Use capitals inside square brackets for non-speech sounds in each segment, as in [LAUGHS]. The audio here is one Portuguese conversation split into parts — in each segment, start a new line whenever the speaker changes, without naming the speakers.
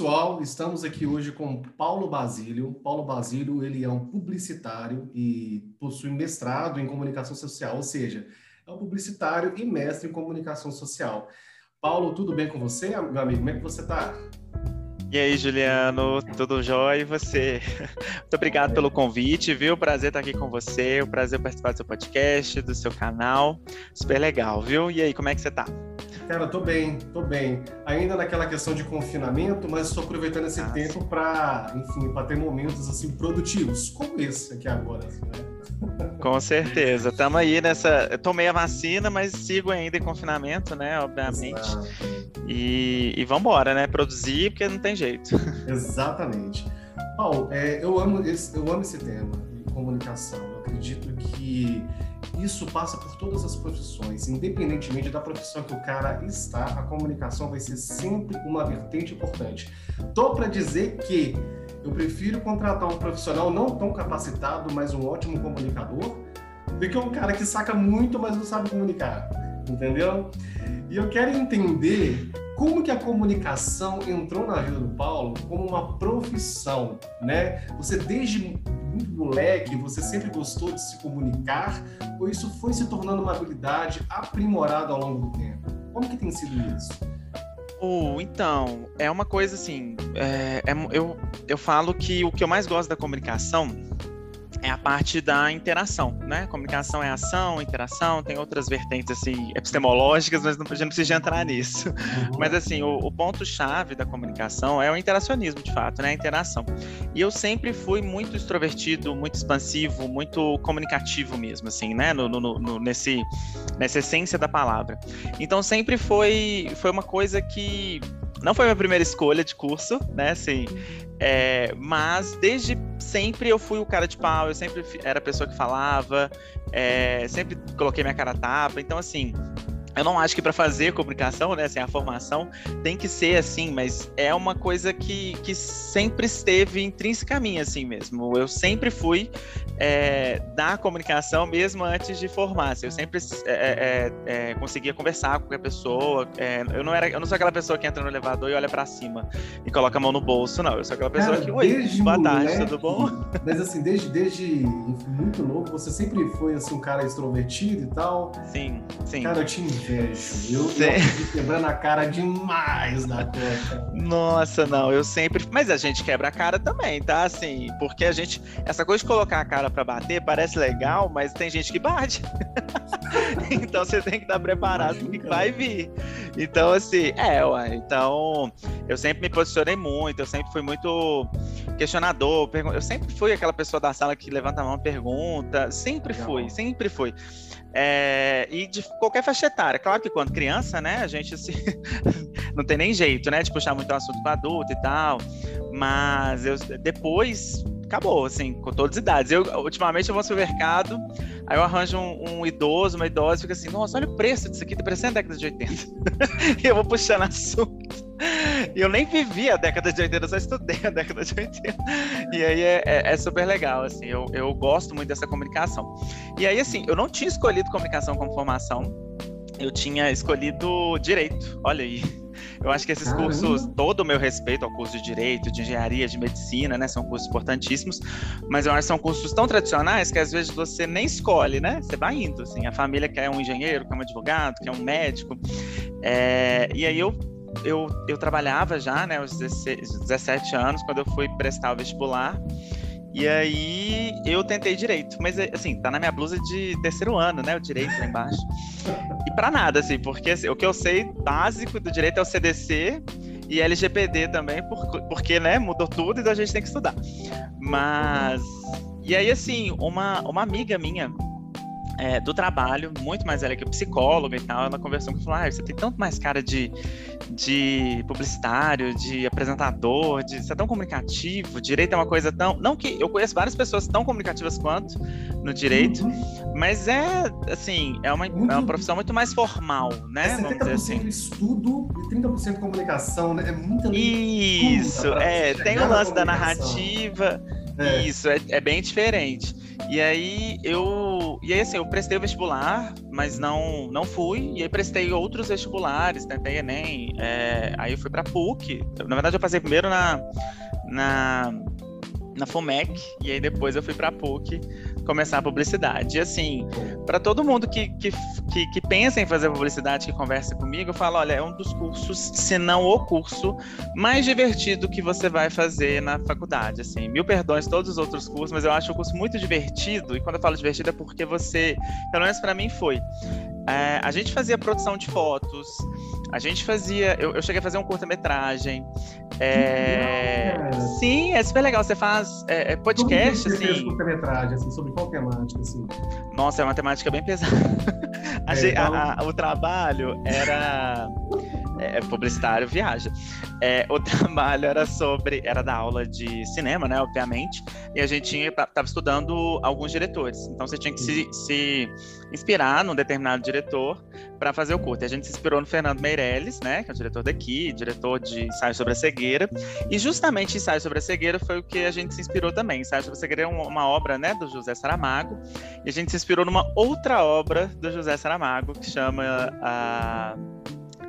pessoal, estamos aqui hoje com Paulo Basílio. Paulo Basílio, ele é um publicitário e possui mestrado em comunicação social, ou seja, é um publicitário e mestre em comunicação social. Paulo, tudo bem com você, meu amigo? Como é que você está?
E aí, Juliano, tudo jóia? E você? [LAUGHS] Muito obrigado pelo convite, viu? Prazer estar aqui com você, o prazer participar do seu podcast, do seu canal. Super legal, viu? E aí, como é que você está?
Cara, tô bem, tô bem. Ainda naquela questão de confinamento, mas estou aproveitando esse Nossa. tempo para, enfim, para ter momentos assim produtivos, como esse aqui agora, assim,
né? Com certeza. Estamos aí nessa. Eu tomei a vacina, mas sigo ainda em confinamento, né? Obviamente. E, e vamos embora, né? Produzir, porque não tem jeito. [LAUGHS]
Exatamente. Paulo, é, eu, amo esse, eu amo esse tema de comunicação. Eu acredito que isso passa por todas as profissões, independentemente da profissão que o cara está, a comunicação vai ser sempre uma vertente importante. Tô para dizer que eu prefiro contratar um profissional não tão capacitado, mas um ótimo comunicador, do que um cara que saca muito, mas não sabe comunicar, entendeu? E eu quero entender como que a comunicação entrou na vida do Paulo como uma profissão, né? Você desde muito moleque, você sempre gostou de se comunicar, ou isso foi se tornando uma habilidade aprimorada ao longo do tempo? Como que tem sido isso?
Oh, então, é uma coisa assim, é, é, eu, eu falo que o que eu mais gosto da comunicação é a parte da interação, né? Comunicação é ação, interação, tem outras vertentes assim epistemológicas, mas não, a gente não precisa entrar nisso. Uhum. Mas assim, o, o ponto-chave da comunicação é o interacionismo, de fato, né? A interação. E eu sempre fui muito extrovertido, muito expansivo, muito comunicativo mesmo, assim, né? No, no, no, nesse, nessa essência da palavra. Então sempre foi, foi uma coisa que não foi minha primeira escolha de curso, né? Assim, é, mas desde sempre eu fui o cara de pau, eu sempre era a pessoa que falava, é, sempre coloquei minha cara a tapa. Então, assim, eu não acho que para fazer comunicação, né, assim, a formação tem que ser assim, mas é uma coisa que, que sempre esteve intrínseca a mim, assim mesmo. Eu sempre fui é, da comunicação mesmo antes de formar. Assim, eu sempre é, é, é, é conseguia conversar com qualquer pessoa. É, eu não era, eu não sou aquela pessoa que entra no elevador e olha para cima e coloca a mão no bolso, não. Eu sou aquela pessoa Cara, que, oi, boa moleque, tarde, tudo bom? [LAUGHS]
Mas assim, desde, desde muito novo, você sempre foi assim um cara extrovertido e tal.
Sim, sim.
Cara, eu tinha invejo. Eu, eu quebrando a cara demais da conta.
Nossa, não, eu sempre. Mas a gente quebra a cara também, tá? Assim, porque a gente. Essa coisa de colocar a cara pra bater parece legal, mas tem gente que bate. [LAUGHS] então você tem que estar preparado porque vai vir. Então, assim, é, ué. Então, eu sempre me posicionei muito, eu sempre fui muito questionador. Eu sempre fui aquela pessoa da sala que levanta a mão e pergunta. Sempre fui, sempre fui. É, e de qualquer faixa etária. Claro que quando criança, né, a gente se... [LAUGHS] não tem nem jeito, né, de puxar muito o assunto para adulto e tal. Mas eu, depois acabou, assim, com todas as idades. Eu, ultimamente eu vou no supermercado, aí eu arranjo um, um idoso, uma idosa, e fica assim, nossa, olha o preço disso aqui, tá parecendo a década de 80. [LAUGHS] e eu vou puxando assunto. E eu nem vivi a década de 80, eu só estudei a década de 80. E aí é, é, é, super legal, assim, eu, eu gosto muito dessa comunicação. E aí, assim, eu não tinha escolhido comunicação como formação, eu tinha escolhido direito, olha aí. Eu acho que esses Caramba. cursos, todo o meu respeito ao curso de Direito, de Engenharia, de Medicina, né? São cursos importantíssimos, mas eu acho que são cursos tão tradicionais que às vezes você nem escolhe, né? Você vai indo, assim. A família quer um engenheiro, quer um advogado, quer um médico. É, e aí eu eu, eu trabalhava já, né, aos 16, 17 anos, quando eu fui prestar o vestibular. E aí eu tentei direito, mas assim, tá na minha blusa de terceiro ano, né? O direito lá embaixo. E para nada, assim, porque assim, o que eu sei básico do direito é o CDC e LGPD também, porque, né, mudou tudo, então a gente tem que estudar. Mas. E aí, assim, uma, uma amiga minha é, do trabalho, muito mais velha que psicóloga e tal, ela conversou comigo e falou: ah, você tem tanto mais cara de, de publicitário, de apresentador, de, você é tão comunicativo, direito é uma coisa tão. Não que eu conheço várias pessoas tão comunicativas quanto no direito, uhum. mas é assim, é uma, é uma profissão muito mais formal, né?
É 70% assim. estudo e 30% comunicação, né? É muita
Isso, é, tem o lance da narrativa. É. Isso, é, é bem diferente. E aí eu. E aí, assim, eu prestei o vestibular, mas não, não fui. E aí prestei outros vestibulares, tentei Enem. É, aí eu fui pra PUC. Na verdade, eu passei primeiro na. na na FOMEC, e aí depois eu fui para a PUC começar a publicidade. E assim, para todo mundo que, que, que, que, pensa em fazer publicidade, que conversa comigo, eu falo, olha, é um dos cursos, se não o curso, mais divertido que você vai fazer na faculdade. Assim, mil perdões todos os outros cursos, mas eu acho o curso muito divertido, e quando eu falo divertido é porque você, pelo menos para mim foi, é, a gente fazia produção de fotos, a gente fazia. Eu, eu cheguei a fazer um curta-metragem. É, sim, é super legal. Você faz é, é podcast, Como você assim.
Curta-metragem, assim, sobre qual temática, assim?
Nossa, é uma temática bem pesada. [LAUGHS] A, é, então... a, a, o trabalho era é, publicitário viaja. É, o [LAUGHS] trabalho era sobre, era da aula de cinema, né, obviamente, e a gente tinha, tava estudando alguns diretores. Então você tinha que se, se inspirar num determinado diretor para fazer o curto. E a gente se inspirou no Fernando Meirelles, né, que é o diretor daqui, diretor de Ensaio sobre a Cegueira. E justamente Ensaio sobre a Cegueira foi o que a gente se inspirou também. Ensaio sobre a Cegueira é uma, uma obra, né, do José Saramago, e a gente se inspirou numa outra obra do José Saramago que chama a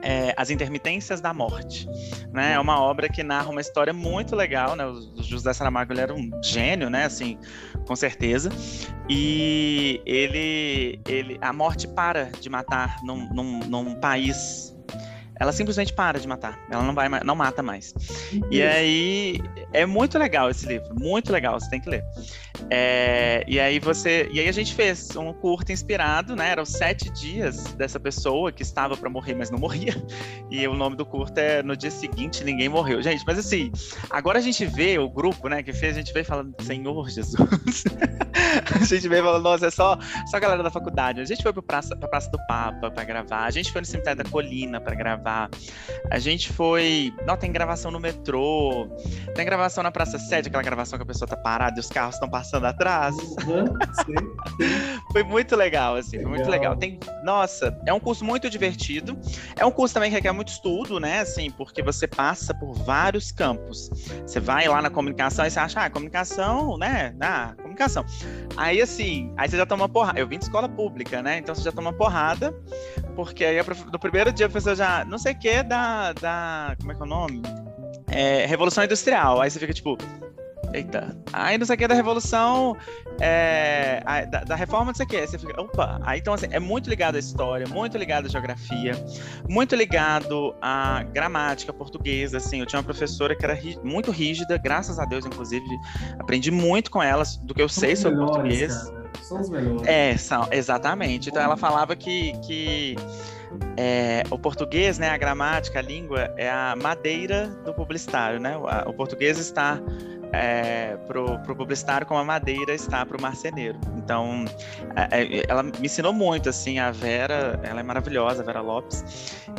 é, As Intermitências da Morte. Né? É uma obra que narra uma história muito legal, né? O José Saramago ele era um gênio, né? Assim, com certeza. E ele, ele, a morte para de matar num, num, num país ela simplesmente para de matar. Ela não vai não mata mais. E aí é muito legal esse livro, muito legal, você tem que ler. É, e aí você, e aí a gente fez um curto inspirado, né? Eram sete dias dessa pessoa que estava para morrer, mas não morria. E o nome do curto é No dia seguinte ninguém morreu, gente. Mas assim, agora a gente vê o grupo, né? Que fez, a gente vê falando Senhor Jesus. [LAUGHS] a gente vê falando, nossa, é só só a galera da faculdade. A gente foi para praça, pra praça do Papa para gravar. A gente foi no cemitério da Colina para gravar. A gente foi. Não, tem gravação no metrô, tem gravação na Praça Sede, aquela gravação que a pessoa tá parada e os carros estão passando atrás. Uhum, foi muito legal, assim, legal. foi muito legal. Tem, nossa, é um curso muito divertido. É um curso também que requer muito estudo, né? Assim, porque você passa por vários campos. Você vai lá na comunicação e você acha, ah, comunicação, né? Ah, comunicação. Aí, assim, aí você já toma porrada. Eu vim de escola pública, né? Então você já toma porrada, porque aí no primeiro dia a pessoa já, não sei o que, da, da. Como é que é o nome? É, Revolução Industrial. Aí você fica tipo. Eita. Aí não sei o que da Revolução. É, a, da, da, reforma, não sei o que. Aí você fica. Opa. Aí então, assim, é muito ligado à história, muito ligado à geografia, muito ligado à gramática portuguesa. Assim, eu tinha uma professora que era ri, muito rígida, graças a Deus, inclusive. Aprendi muito com ela do que eu sei sobre melhores, português.
Cara. São os melhores.
É, são, exatamente. Então ela falava que. que é, o português, né, a gramática, a língua, é a madeira do publicitário, né? O, o português está é, pro, pro publicitário como a madeira está pro marceneiro. Então, é, é, ela me ensinou muito, assim, a Vera, ela é maravilhosa, a Vera Lopes.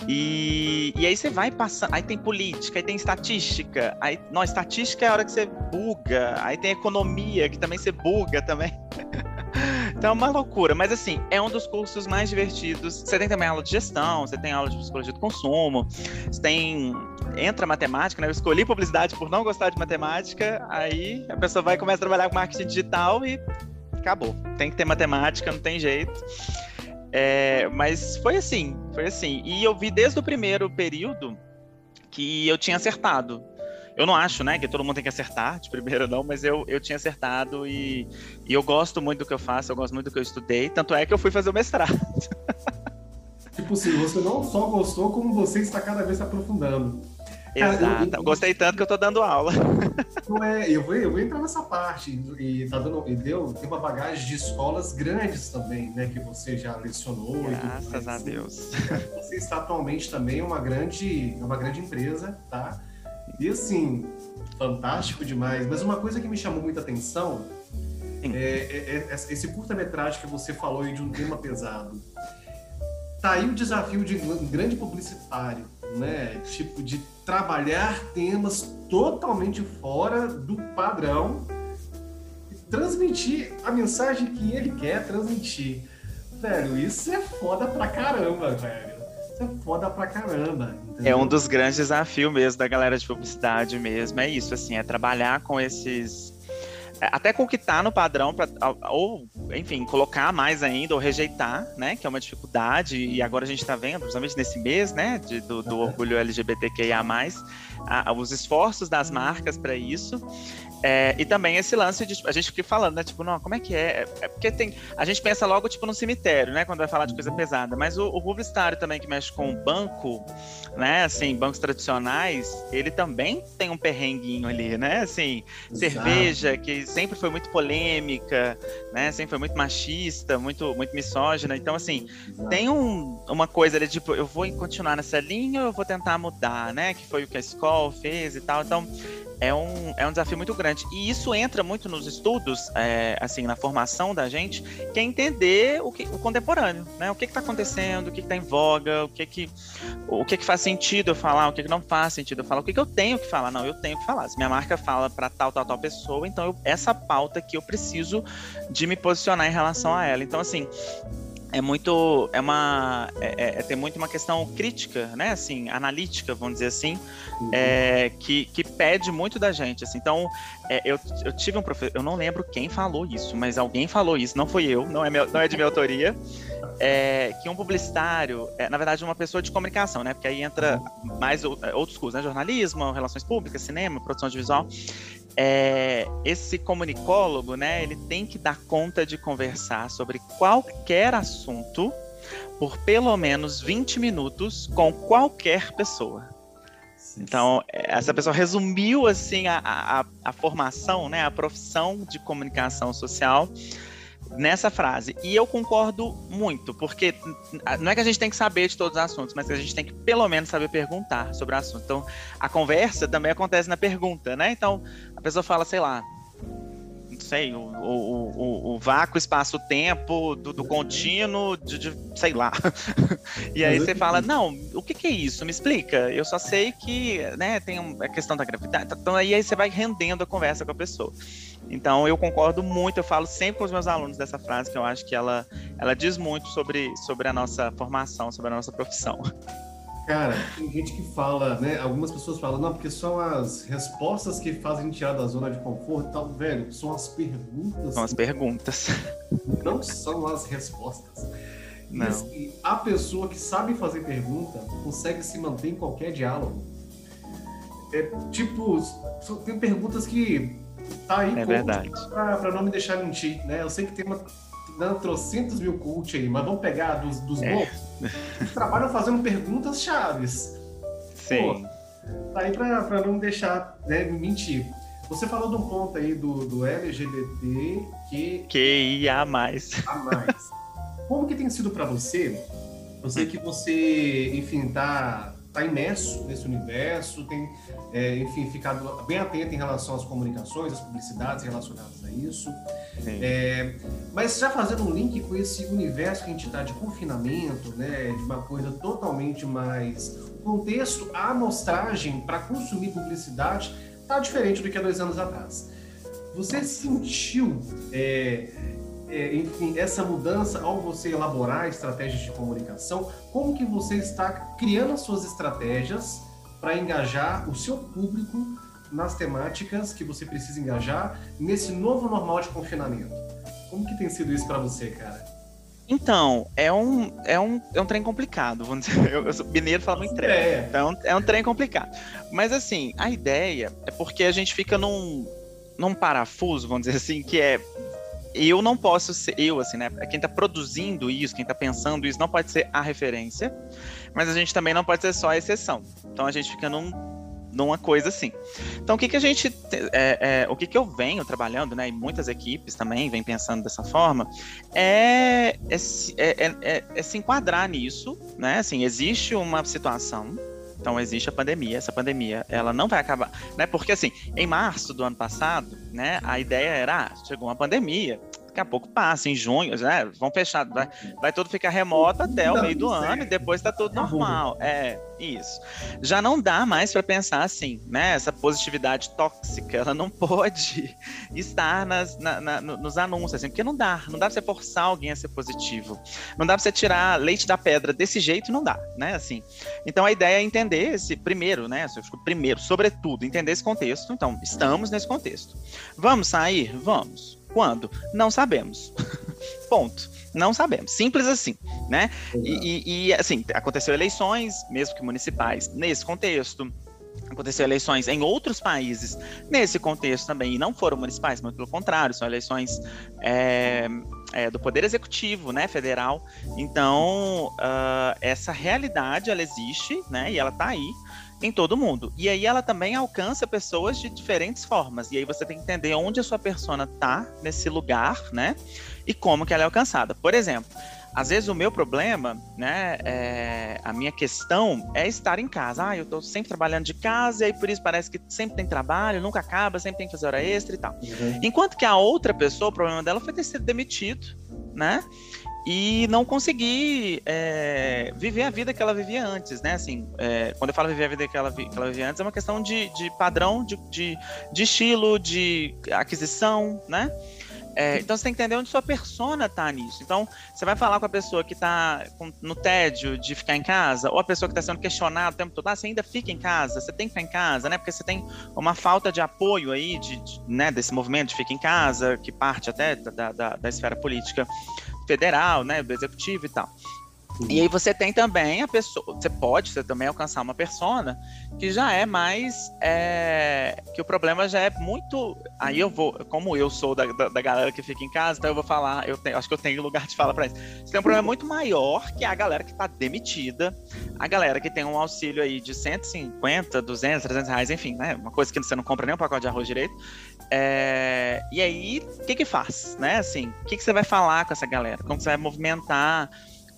E, e aí você vai passando, aí tem política, aí tem estatística, aí, não, estatística é a hora que você buga, aí tem economia, que também você buga também. Então é uma loucura, mas assim, é um dos cursos mais divertidos. Você tem também aula de gestão, você tem aula de psicologia do consumo, você tem. Entra matemática, né? Eu escolhi publicidade por não gostar de matemática, aí a pessoa vai começar a trabalhar com marketing digital e acabou. Tem que ter matemática, não tem jeito. É, mas foi assim, foi assim. E eu vi desde o primeiro período que eu tinha acertado. Eu não acho, né, que todo mundo tem que acertar de primeira, não, mas eu, eu tinha acertado e, e eu gosto muito do que eu faço, eu gosto muito do que eu estudei, tanto é que eu fui fazer o mestrado. [LAUGHS]
Tipo assim, você não só gostou, como você está cada vez se aprofundando.
Exato. Cara, eu, eu, Gostei tanto que eu tô dando aula. [LAUGHS]
Não é, eu vou, eu vou entrar nessa parte. E tá dando, e deu, tem uma bagagem de escolas grandes também, né? Que você já lecionou.
Graças a Deus.
Você está atualmente também uma grande, uma grande empresa, tá? E assim, fantástico demais. Mas uma coisa que me chamou muita atenção é, é, é, esse curta-metragem que você falou aí de um tema pesado. Tá aí o desafio de um grande publicitário, né? Tipo, de trabalhar temas totalmente fora do padrão e transmitir a mensagem que ele quer transmitir. Velho, isso é foda pra caramba, velho. É foda pra caramba.
Entendeu? É um dos grandes desafios mesmo da galera de publicidade mesmo. É isso, assim, é trabalhar com esses é, até com o que está no padrão, pra, ou, enfim, colocar mais ainda, ou rejeitar, né? Que é uma dificuldade, e agora a gente está vendo, principalmente nesse mês, né? De, do, do orgulho LGBTQIA, a, os esforços das marcas para isso. É, e também esse lance de tipo, a gente fica falando, né? Tipo, não, como é que é? É porque tem. A gente pensa logo, tipo, no cemitério, né? Quando vai falar de coisa pesada. Mas o, o publicitário também que mexe com o banco, né? Assim, bancos tradicionais, ele também tem um perrenguinho ali, né? Assim, Exato. cerveja, que sempre foi muito polêmica, né? Sempre foi muito machista, muito, muito misógina. Então, assim, Exato. tem um, uma coisa ali, tipo, eu vou continuar nessa linha ou eu vou tentar mudar, né? Que foi o que a escola fez e tal. Então, é um, é um desafio muito grande. E isso entra muito nos estudos, é, assim, na formação da gente, que é entender o, que, o contemporâneo, né? O que está acontecendo, o que está em voga, o que que, o que que faz sentido eu falar, o que que não faz sentido eu falar, o que que eu tenho que falar. Não, eu tenho que falar. Se minha marca fala para tal, tal, tal pessoa, então eu, essa pauta aqui eu preciso de me posicionar em relação a ela. Então, assim, é muito é uma é, é, é, tem muito uma questão crítica né assim analítica vamos dizer assim uhum. é, que, que pede muito da gente assim então é, eu, eu tive um professor eu não lembro quem falou isso mas alguém falou isso não foi eu não é meu, não é de minha autoria é, que um publicitário é, na verdade uma pessoa de comunicação né porque aí entra uhum. mais outros cursos né jornalismo relações públicas cinema produção audiovisual é, esse comunicólogo, né, ele tem que dar conta de conversar sobre qualquer assunto por pelo menos 20 minutos com qualquer pessoa. Então, essa pessoa resumiu assim a, a, a formação, né, a profissão de comunicação social nessa frase. E eu concordo muito, porque não é que a gente tem que saber de todos os assuntos, mas que a gente tem que pelo menos saber perguntar sobre o assunto. Então, a conversa também acontece na pergunta, né? Então, a pessoa fala, sei lá, sei, o, o, o, o vácuo, espaço-tempo do, do, contínuo, de, de, sei lá. [LAUGHS] e aí você fala, não, o que, que, é isso? Me explica. Eu só sei que, né, tem a questão da gravidade. Então aí, aí você vai rendendo a conversa com a pessoa. Então eu concordo muito, eu falo sempre com os meus alunos dessa frase, que eu acho que ela, ela diz muito sobre, sobre a nossa formação, sobre a nossa profissão. [LAUGHS]
Cara, tem gente que fala, né? Algumas pessoas falam, não, porque são as respostas que fazem tirar da zona de conforto e tal. Velho, são as perguntas.
São as perguntas. [LAUGHS]
Não são as respostas. Não. E assim, a pessoa que sabe fazer pergunta consegue se manter em qualquer diálogo. É tipo, tem perguntas que tá aí
é verdade.
Pra, não me deixar mentir, né? Eu sei que tem uma dando trocentos mil cult aí, mas vamos pegar dos, dos é. bons trabalham fazendo perguntas chaves.
Sim.
Pô, tá aí pra, pra não deixar né, mentir. Você falou de um ponto aí do, do LGBT que.
Que ia a mais. [LAUGHS]
A mais. Como que tem sido para você? Eu sei que você, enfim, tá está imerso nesse universo, tem, é, enfim, ficado bem atento em relação às comunicações, às publicidades relacionadas a isso. É, mas já fazendo um link com esse universo que a gente está de confinamento, né, de uma coisa totalmente mais contexto, a amostragem para consumir publicidade está diferente do que há dois anos atrás. Você sentiu é, é, enfim, essa mudança ao você elaborar estratégias de comunicação, como que você está criando as suas estratégias para engajar o seu público nas temáticas que você precisa engajar nesse novo normal de confinamento? Como que tem sido isso para você, cara?
Então, é um, é um, é um trem complicado, vamos dizer. Eu, eu sou mineiro, falo muito trem. É. Então, é um trem complicado. Mas, assim, a ideia é porque a gente fica num, num parafuso, vamos dizer assim, que é eu não posso ser, eu, assim, né? Quem está produzindo isso, quem está pensando isso, não pode ser a referência, mas a gente também não pode ser só a exceção. Então a gente fica num, numa coisa assim. Então o que, que a gente, é, é, o que, que eu venho trabalhando, né? E muitas equipes também vêm pensando dessa forma, é, é, é, é, é se enquadrar nisso, né? Assim, existe uma situação Então existe a pandemia, essa pandemia, ela não vai acabar, né? Porque assim, em março do ano passado, né, a ideia era, ah, chegou uma pandemia, daqui a pouco passa, em junho, né? Vão fechar, vai, vai tudo ficar remoto até o meio do ano e depois tá tudo normal. É, isso. Já não dá mais para pensar assim, né? Essa positividade tóxica, ela não [LAUGHS] pode estar nas, na, na, nos anúncios, assim, porque não dá. Não dá pra você forçar alguém a ser positivo. Não dá pra você tirar leite da pedra desse jeito, não dá, né? Assim. Então a ideia é entender esse primeiro, né? Primeiro, sobretudo, entender esse contexto. Então, estamos nesse contexto. Vamos sair? Vamos. Quando? Não sabemos. [LAUGHS] Ponto. Não sabemos. Simples assim, né? E, e, assim, aconteceu eleições, mesmo que municipais, nesse contexto. Aconteceu eleições em outros países nesse contexto também, e não foram municipais, mas pelo contrário, são eleições é, é, do Poder Executivo, né, federal. Então, uh, essa realidade, ela existe, né, e ela está aí em todo mundo. E aí ela também alcança pessoas de diferentes formas. E aí você tem que entender onde a sua persona tá nesse lugar, né? E como que ela é alcançada. Por exemplo, às vezes o meu problema, né, é, a minha questão é estar em casa. Ah, eu tô sempre trabalhando de casa e aí por isso parece que sempre tem trabalho, nunca acaba, sempre tem que fazer hora extra e tal. Uhum. Enquanto que a outra pessoa, o problema dela foi ter sido demitido, né? E não conseguir é, viver a vida que ela vivia antes, né? Assim, é, quando eu falo viver a vida que ela, que ela vivia antes, é uma questão de, de padrão, de, de, de, estilo, de aquisição, né? É, então você tem que entender onde sua persona tá nisso. Então, você vai falar com a pessoa que tá no tédio de ficar em casa, ou a pessoa que está sendo questionada o tempo todo, ah, você ainda fica em casa, você tem que ficar em casa, né? Porque você tem uma falta de apoio aí, de, de né, desse movimento de fica em casa, que parte até da, da, da esfera política federal, né, do executivo e tal. E aí você tem também a pessoa, você pode você também alcançar uma persona que já é mais é, que o problema já é muito. Aí eu vou, como eu sou da, da, da galera que fica em casa, então eu vou falar, eu tenho, acho que eu tenho lugar de fala para isso. Você tem um problema muito maior que a galera que está demitida, a galera que tem um auxílio aí de 150, 200, 300 reais, enfim, né? Uma coisa que você não compra nem um pacote de arroz direito. É, e aí, o que que faz, né? Assim, o que que você vai falar com essa galera? Como você vai movimentar?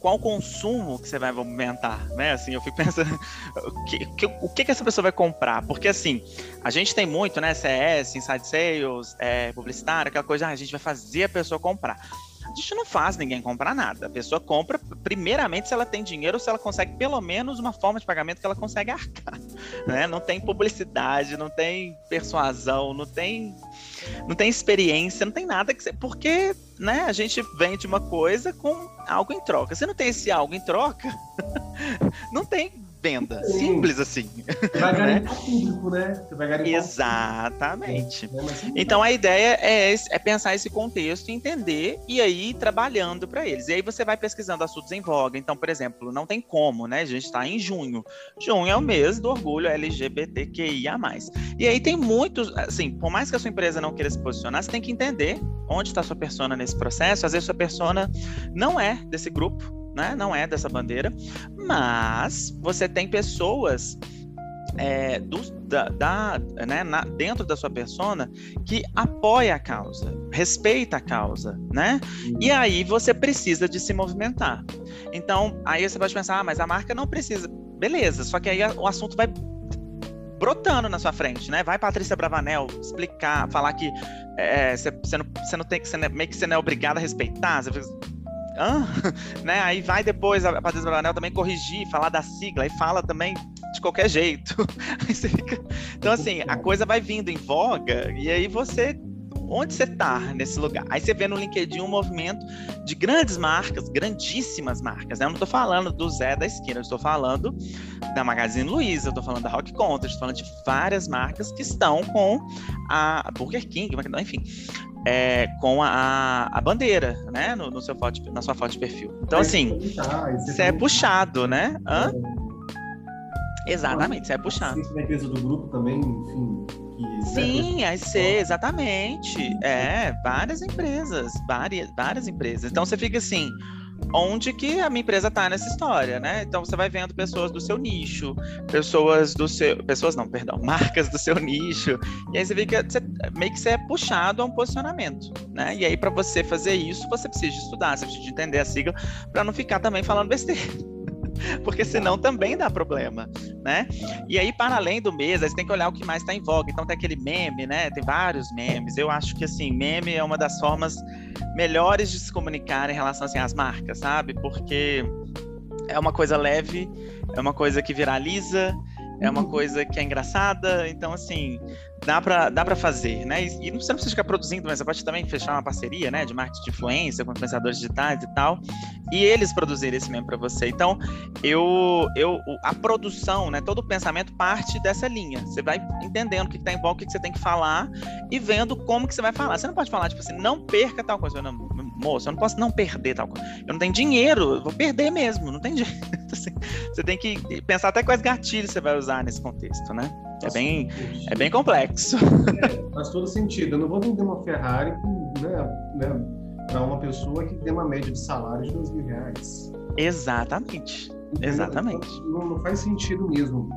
qual consumo que você vai movimentar, né? Assim, eu fico [LAUGHS] pensando o que, que, o que, que essa pessoa vai comprar, porque assim, a gente tem muito, né? CS, inside sales, é, publicitário, aquela coisa, ah, a gente vai fazer a pessoa comprar. A gente não faz ninguém comprar nada. A pessoa compra, primeiramente, se ela tem dinheiro, ou se ela consegue pelo menos uma forma de pagamento que ela consegue arcar. [LAUGHS] Né? Não tem publicidade, não tem persuasão, não tem não tem experiência, não tem nada que. Porque, né, a gente vende uma coisa com algo em troca. Se não tem esse algo em troca, [LAUGHS] não tem venda. Sim. Simples assim.
Vai [LAUGHS] né? público, né? Você vai
Exatamente. É, então a ideia é, é pensar esse contexto, entender e aí ir trabalhando para eles. E aí você vai pesquisando assuntos em voga. Então, por exemplo, não tem como, né? A gente está em junho. Junho é o mês do orgulho LGBTQIA. E aí tem muitos, assim, por mais que a sua empresa não queira se posicionar, você tem que entender onde está sua persona nesse processo. Às vezes sua persona não é desse grupo né? Não é dessa bandeira, mas você tem pessoas é, do, da, da né, na, dentro da sua persona que apoia a causa, respeita a causa, né? E aí você precisa de se movimentar. Então, aí você pode pensar, ah, mas a marca não precisa. Beleza, só que aí o assunto vai brotando na sua frente, né? Vai Patrícia Bravanel explicar, falar que você é, não, não tem que, ser meio que você não é obrigado a respeitar. Você Hã? [LAUGHS] né? Aí vai depois a Patrícia Bravanel também corrigir, falar da sigla, e fala também de qualquer jeito. [LAUGHS] Então, assim, a coisa vai vindo em voga, e aí você. Onde você tá nesse lugar? Aí você vê no LinkedIn um movimento de grandes marcas, grandíssimas marcas. Né? Eu não estou falando do Zé da esquina, eu estou falando da Magazine Luiza, eu estou falando da Rock Content, estou falando de várias marcas que estão com a Burger King, enfim, é, com a, a bandeira, né, no, no, seu foto, na sua foto de perfil. Então, assim, você é puxado, né? Hã? É. Exatamente, você é puxado.
Na empresa do grupo também, enfim.
Sim, aí ser, exatamente. É, várias empresas, várias, várias empresas. Então você fica assim, onde que a minha empresa está nessa história, né? Então você vai vendo pessoas do seu nicho, pessoas do seu, pessoas não, perdão, [LAUGHS] marcas do seu nicho, e aí você vê que você, meio que você é puxado a um posicionamento, né? E aí para você fazer isso, você precisa estudar, você precisa de entender a sigla para não ficar também falando besteira. [LAUGHS] porque senão também dá problema, né? E aí, para além do mês, você tem que olhar o que mais está em voga. Então tem aquele meme, né? Tem vários memes. Eu acho que assim, meme é uma das formas melhores de se comunicar em relação assim, às marcas, sabe? Porque é uma coisa leve, é uma coisa que viraliza, é uma uhum. coisa que é engraçada, então assim, dá para dá pra fazer, né? E, e você não precisa ficar produzindo, mas você pode também fechar uma parceria, né, de marketing de influência com influenciadores digitais e tal, e eles produzirem esse mesmo para você. Então, eu eu a produção, né, todo o pensamento parte dessa linha. Você vai entendendo o que está em volta, o que você tem que falar e vendo como que você vai falar. Você não pode falar tipo assim, não perca tal coisa, não, moço, eu não posso não perder tal coisa. Eu não tenho dinheiro, eu vou perder mesmo, não tem [LAUGHS] jeito. Assim, você tem que pensar até quais gatilhos você vai usar nesse contexto, né? É bem, é bem complexo.
É, faz todo sentido. Eu não vou vender uma Ferrari né, né, para uma pessoa que tem uma média de salário de dois mil reais.
Exatamente. Entendeu? Exatamente.
Então, não, não, faz sentido mesmo.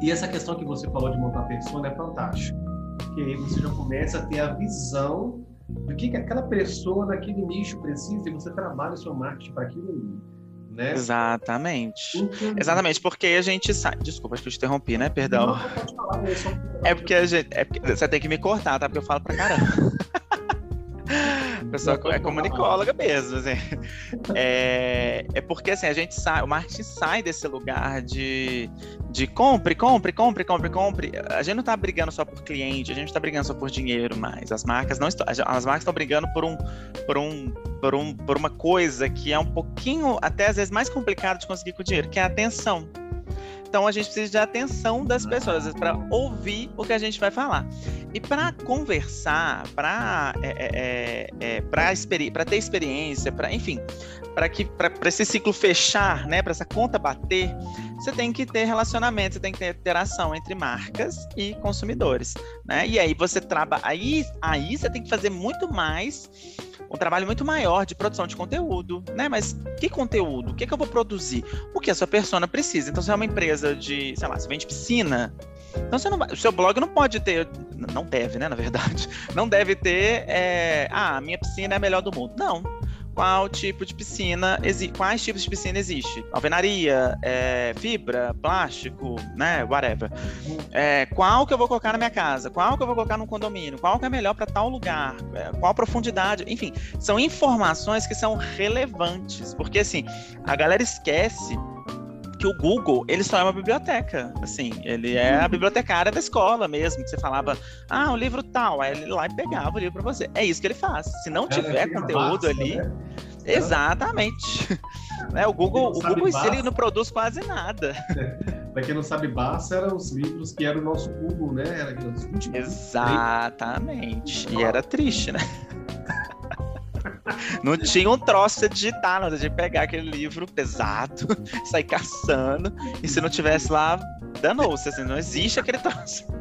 E essa questão que você falou de montar persona é fantástica. Porque aí você já começa a ter a visão do que, que aquela pessoa naquele nicho precisa e você trabalha o seu marketing para aquilo ali
né? Exatamente. Uhum. Exatamente, porque a gente sai. Desculpa, acho que eu te interrompi, né? Perdão. Não, é porque a gente. É porque você tem que me cortar, tá? Porque eu falo pra caramba. [LAUGHS] A pessoa é comunicóloga mesmo, assim. [LAUGHS] É, é porque assim, a gente sai, o marketing sai desse lugar de, de compre, compre, compre, compre, compre. A gente não está brigando só por cliente, a gente está brigando só por dinheiro mais. As marcas não estão. As marcas estão brigando por um, por um, por um, por uma coisa que é um pouquinho, até às vezes, mais complicado de conseguir com o dinheiro, que é a atenção. Então a gente precisa de atenção das pessoas para ouvir o que a gente vai falar. E para conversar, para é, é, é, é para ter experiência, para enfim, para que para esse ciclo fechar, né, para essa conta bater, você tem que ter relacionamento, você tem que ter interação entre marcas e consumidores, né? E aí você trabalha, aí aí você tem que fazer muito mais um trabalho muito maior de produção de conteúdo, né? Mas que conteúdo? O que, é que eu vou produzir? O que a sua persona precisa? Então, se é uma empresa de, sei lá, você vende piscina, então você não o seu blog não pode ter, não deve, né? Na verdade, [LAUGHS] não deve ter, é, ah, minha piscina é a melhor do mundo. Não qual tipo de piscina existe, quais tipos de piscina existe. Alvenaria, é, fibra, plástico, né, whatever. É, qual que eu vou colocar na minha casa? Qual que eu vou colocar no condomínio? Qual que é melhor para tal lugar? É, qual profundidade? Enfim, são informações que são relevantes, porque assim, a galera esquece que o Google, ele só é uma biblioteca, assim, ele é a bibliotecária da escola mesmo, que você falava, ah, o livro tal, aí ele lá e pegava o livro para você. É isso que ele faz. Se não tiver conteúdo ali, né? exatamente. [LAUGHS] É, o Google, o Google si, ele não produz quase nada. [LAUGHS]
Para quem não sabe, Barça eram os livros que eram o nosso Google, né? Era
os últimos. Exatamente. E era triste, né? [LAUGHS] Não tinha um troço de digitar, não. De pegar aquele livro pesado, [LAUGHS] sair caçando. E se não tivesse lá, danou-se. Assim, não existe aquele troço. [LAUGHS]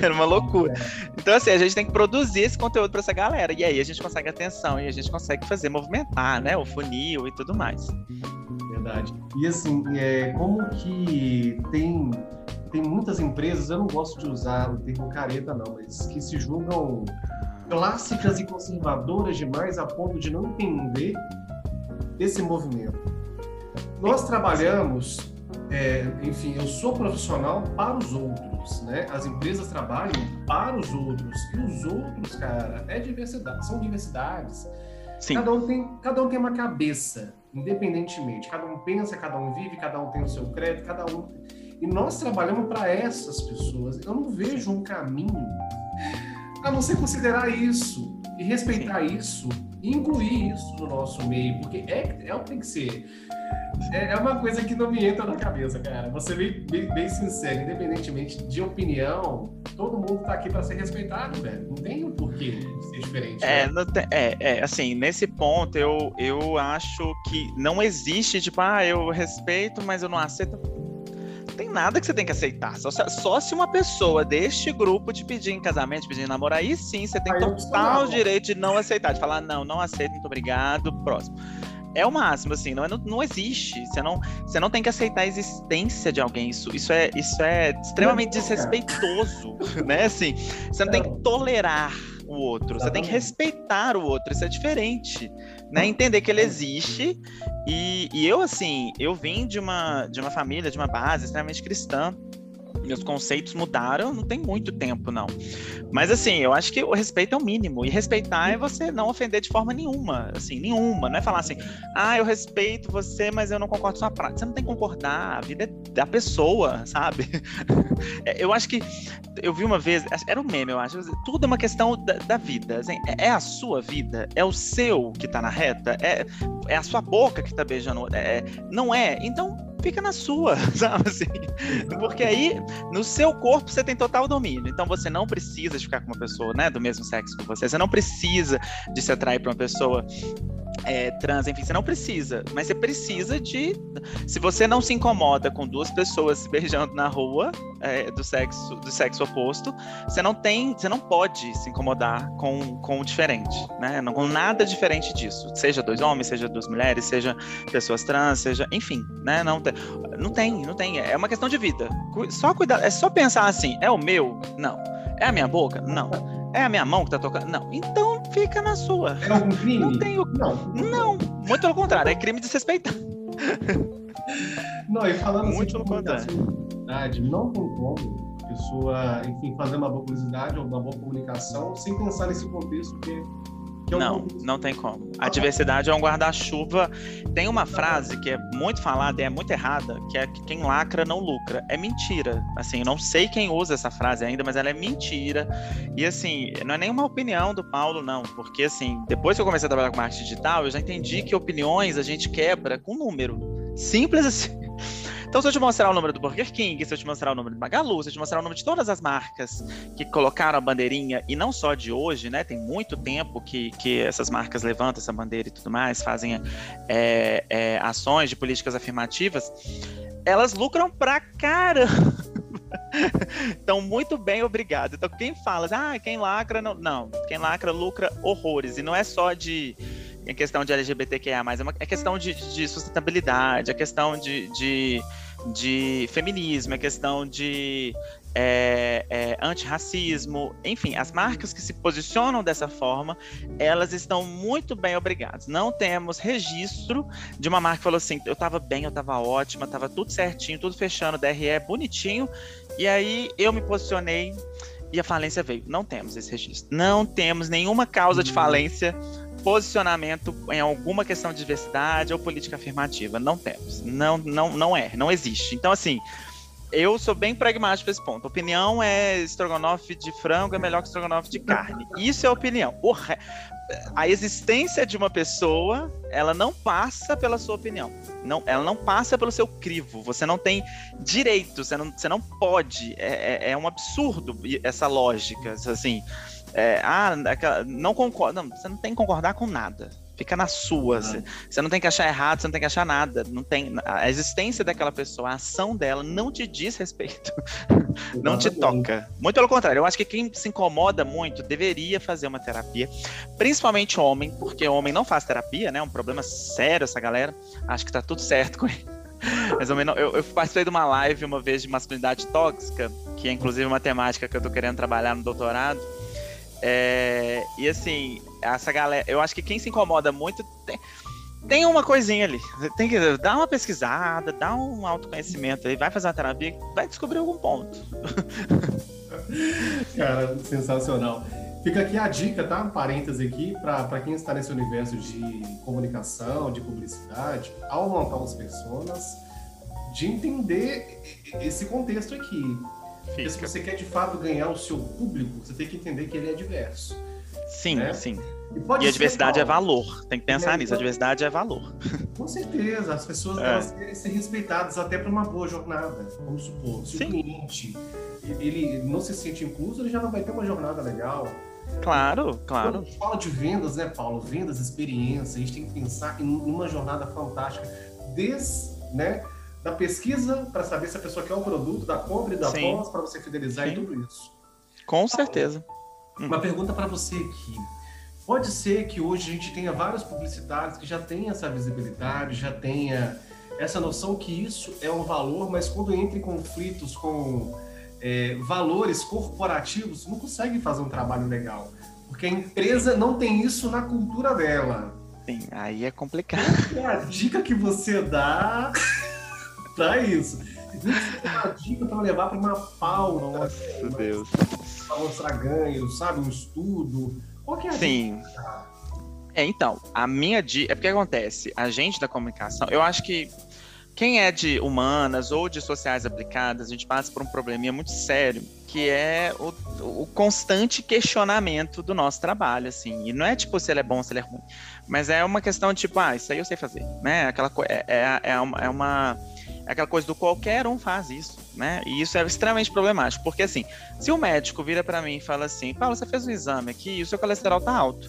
Era uma loucura. Então, assim, a gente tem que produzir esse conteúdo para essa galera. E aí a gente consegue atenção e a gente consegue fazer movimentar, né? O funil e tudo mais.
Verdade. E assim, é, como que tem tem muitas empresas, eu não gosto de usar o termo careta, não, mas que se julgam clássicas e conservadoras demais a ponto de não entender esse movimento. Nós trabalhamos, é, enfim, eu sou profissional para os outros, né? As empresas trabalham para os outros e os outros, cara, é diversidade, são diversidades. Sim. Cada um tem, cada um tem uma cabeça, independentemente. Cada um pensa, cada um vive, cada um tem o seu crédito, cada um. E nós trabalhamos para essas pessoas. Eu não vejo um caminho a não ser considerar isso e respeitar isso e incluir isso no nosso meio, porque é, é o que tem que ser. É, é uma coisa que não me entra na cabeça, cara. Você bem, bem, bem sincero, independentemente de opinião, todo mundo tá aqui para ser respeitado, velho. Não tem um porquê ser diferente.
É, né? tem, é, é, assim, nesse ponto eu, eu acho que não existe, tipo, ah, eu respeito, mas eu não aceito tem nada que você tem que aceitar. Só, só se uma pessoa deste grupo te pedir em casamento, te pedir em namoro, aí sim você tem aí total direito de não aceitar, de falar, não, não aceito, muito obrigado, próximo. É o máximo, assim, não, é, não, não existe. Você não, você não tem que aceitar a existência de alguém. Isso, isso, é, isso é extremamente desrespeitoso, [LAUGHS] né? Assim, você não tem que tolerar o outro, você tem que respeitar o outro, isso é diferente, né? Entender que ele existe e, e eu, assim, eu vim de uma, de uma família, de uma base extremamente cristã, meus conceitos mudaram, não tem muito tempo, não. Mas assim, eu acho que o respeito é o mínimo. E respeitar é você não ofender de forma nenhuma. Assim, nenhuma. Não é falar assim, ah, eu respeito você, mas eu não concordo com sua prática. Você não tem que concordar, a vida é da pessoa, sabe? [LAUGHS] É, eu acho que eu vi uma vez, era um meme, eu acho. Tudo é uma questão da, da vida. Assim, é, é a sua vida, é o seu que tá na reta, é, é a sua boca que tá beijando. É, não é. Então fica na sua, [LAUGHS] sabe assim? Porque aí, no seu corpo, você tem total domínio. Então, você não precisa de ficar com uma pessoa, né, do mesmo sexo que você. Você não precisa de se atrair para uma pessoa é, trans, enfim, você não precisa, mas você precisa de. Se você não se incomoda com duas pessoas se beijando na rua é, do sexo do sexo oposto, você não tem, você não pode se incomodar com, com o diferente, né? Não, com nada diferente disso. Seja dois homens, seja duas mulheres, seja pessoas trans, seja, enfim, né? Não tem, não tem, não tem. É uma questão de vida. Só cuidar, é só pensar assim, é o meu? Não. É a minha boca? Não. É a minha mão que tá tocando? Não. Então fica na sua.
É algum crime?
Não tenho. Não. Não. Muito pelo contrário, é crime de desrespeitar.
Não, e falando
Muito pelo contrário.
não tem como a pessoa, enfim, fazer uma boa publicidade ou uma boa comunicação sem pensar nesse contexto que
é não, não tem como. A diversidade é um guarda-chuva. Tem uma frase que é muito falada e é muito errada, que é que quem lacra não lucra. É mentira. Assim, eu não sei quem usa essa frase ainda, mas ela é mentira. E assim, não é nenhuma opinião do Paulo, não. Porque assim, depois que eu comecei a trabalhar com marketing digital, eu já entendi que opiniões a gente quebra com número. Simples assim. Então, se eu te mostrar o número do Burger King, se eu te mostrar o número do Magalu, se eu te mostrar o número de todas as marcas que colocaram a bandeirinha, e não só de hoje, né? Tem muito tempo que, que essas marcas levantam essa bandeira e tudo mais, fazem é, é, ações de políticas afirmativas, elas lucram pra caramba. [LAUGHS] então, muito bem, obrigado. Então, quem fala, ah, quem lacra, não. Não, quem lacra lucra horrores. E não é só de em questão de LGBTQIA, mas é, uma, é questão de, de sustentabilidade, é questão de, de, de feminismo, é questão de é, é, antirracismo, enfim, as marcas que se posicionam dessa forma, elas estão muito bem obrigadas. Não temos registro de uma marca que falou assim: eu estava bem, eu estava ótima, estava tudo certinho, tudo fechando, DRE bonitinho, e aí eu me posicionei e a falência veio. Não temos esse registro. Não temos nenhuma causa de falência posicionamento em alguma questão de diversidade ou política afirmativa. Não temos. Não, não, não é. Não existe. Então, assim, eu sou bem pragmático nesse ponto. Opinião é estrogonofe de frango é melhor que estrogonofe de carne. Isso é opinião. Porra, a existência de uma pessoa, ela não passa pela sua opinião. Não, ela não passa pelo seu crivo. Você não tem direito, você não, você não pode. É, é, é um absurdo essa lógica. Assim, é, ah, não concorda. Não, você não tem que concordar com nada. Fica na sua. Você, você, não tem que achar errado, você não tem que achar nada. Não tem a existência daquela pessoa, a ação dela não te diz respeito. [LAUGHS] não te toca. Muito pelo contrário, eu acho que quem se incomoda muito deveria fazer uma terapia, principalmente homem, porque homem não faz terapia, né? É um problema sério essa galera. Acho que tá tudo certo com ele. [LAUGHS] Mas eu, eu, participei de uma live uma vez de masculinidade tóxica, que é inclusive uma temática que eu tô querendo trabalhar no doutorado. É, e assim, essa galera, eu acho que quem se incomoda muito tem, tem uma coisinha ali. Tem que dar uma pesquisada, dar um autoconhecimento aí, vai fazer uma terapia, vai descobrir algum ponto. [LAUGHS]
Cara, sensacional. Fica aqui a dica, tá? Um parêntese aqui, para quem está nesse universo de comunicação, de publicidade, ao montar os personas, de entender esse contexto aqui. Porque se você quer de fato ganhar o seu público, você tem que entender que ele é diverso.
Sim, né? sim. E, e a diversidade é valor. Tem que pensar é, nisso. A diversidade é valor.
Com certeza. As pessoas é. elas querem ser respeitadas até para uma boa jornada. Vamos supor, se sim. o cliente ele não se sente incluso, ele já não vai ter uma jornada legal.
Claro, claro. Quando a
gente fala de vendas, né, Paulo? Vendas, experiência, a gente tem que pensar em uma jornada fantástica, desde, né, da pesquisa para saber se a pessoa quer o produto, da compra e da pós para você fidelizar Sim. e tudo isso.
Com certeza.
Uma hum. pergunta para você aqui. Pode ser que hoje a gente tenha vários publicitários que já tenham essa visibilidade, já tenha essa noção que isso é um valor, mas quando entra em conflitos com é, valores corporativos, não consegue fazer um trabalho legal. Porque a empresa não tem isso na cultura dela.
Sim, aí é complicado.
É a dica que você dá [LAUGHS] para isso? Uma dica para levar para uma pauta.
Nossa, Deus.
Para mostrar ganho, sabe? Um estudo. Qual que é a
Sim. dica? É, então, a minha dica. É porque acontece, a gente da comunicação, eu acho que quem é de humanas ou de sociais aplicadas, a gente passa por um probleminha muito sério, que é o, o, constante questionamento do nosso trabalho, assim. E não é tipo se ele é bom ou se ele é ruim, mas é uma questão de tipo, ah, isso aí eu sei fazer, né? Aquela é, é, é, uma, é uma é aquela coisa do qualquer um faz isso, né? E isso é extremamente problemático, porque assim, se o médico vira para mim e fala assim, Paulo, você fez um exame aqui e o seu colesterol tá alto.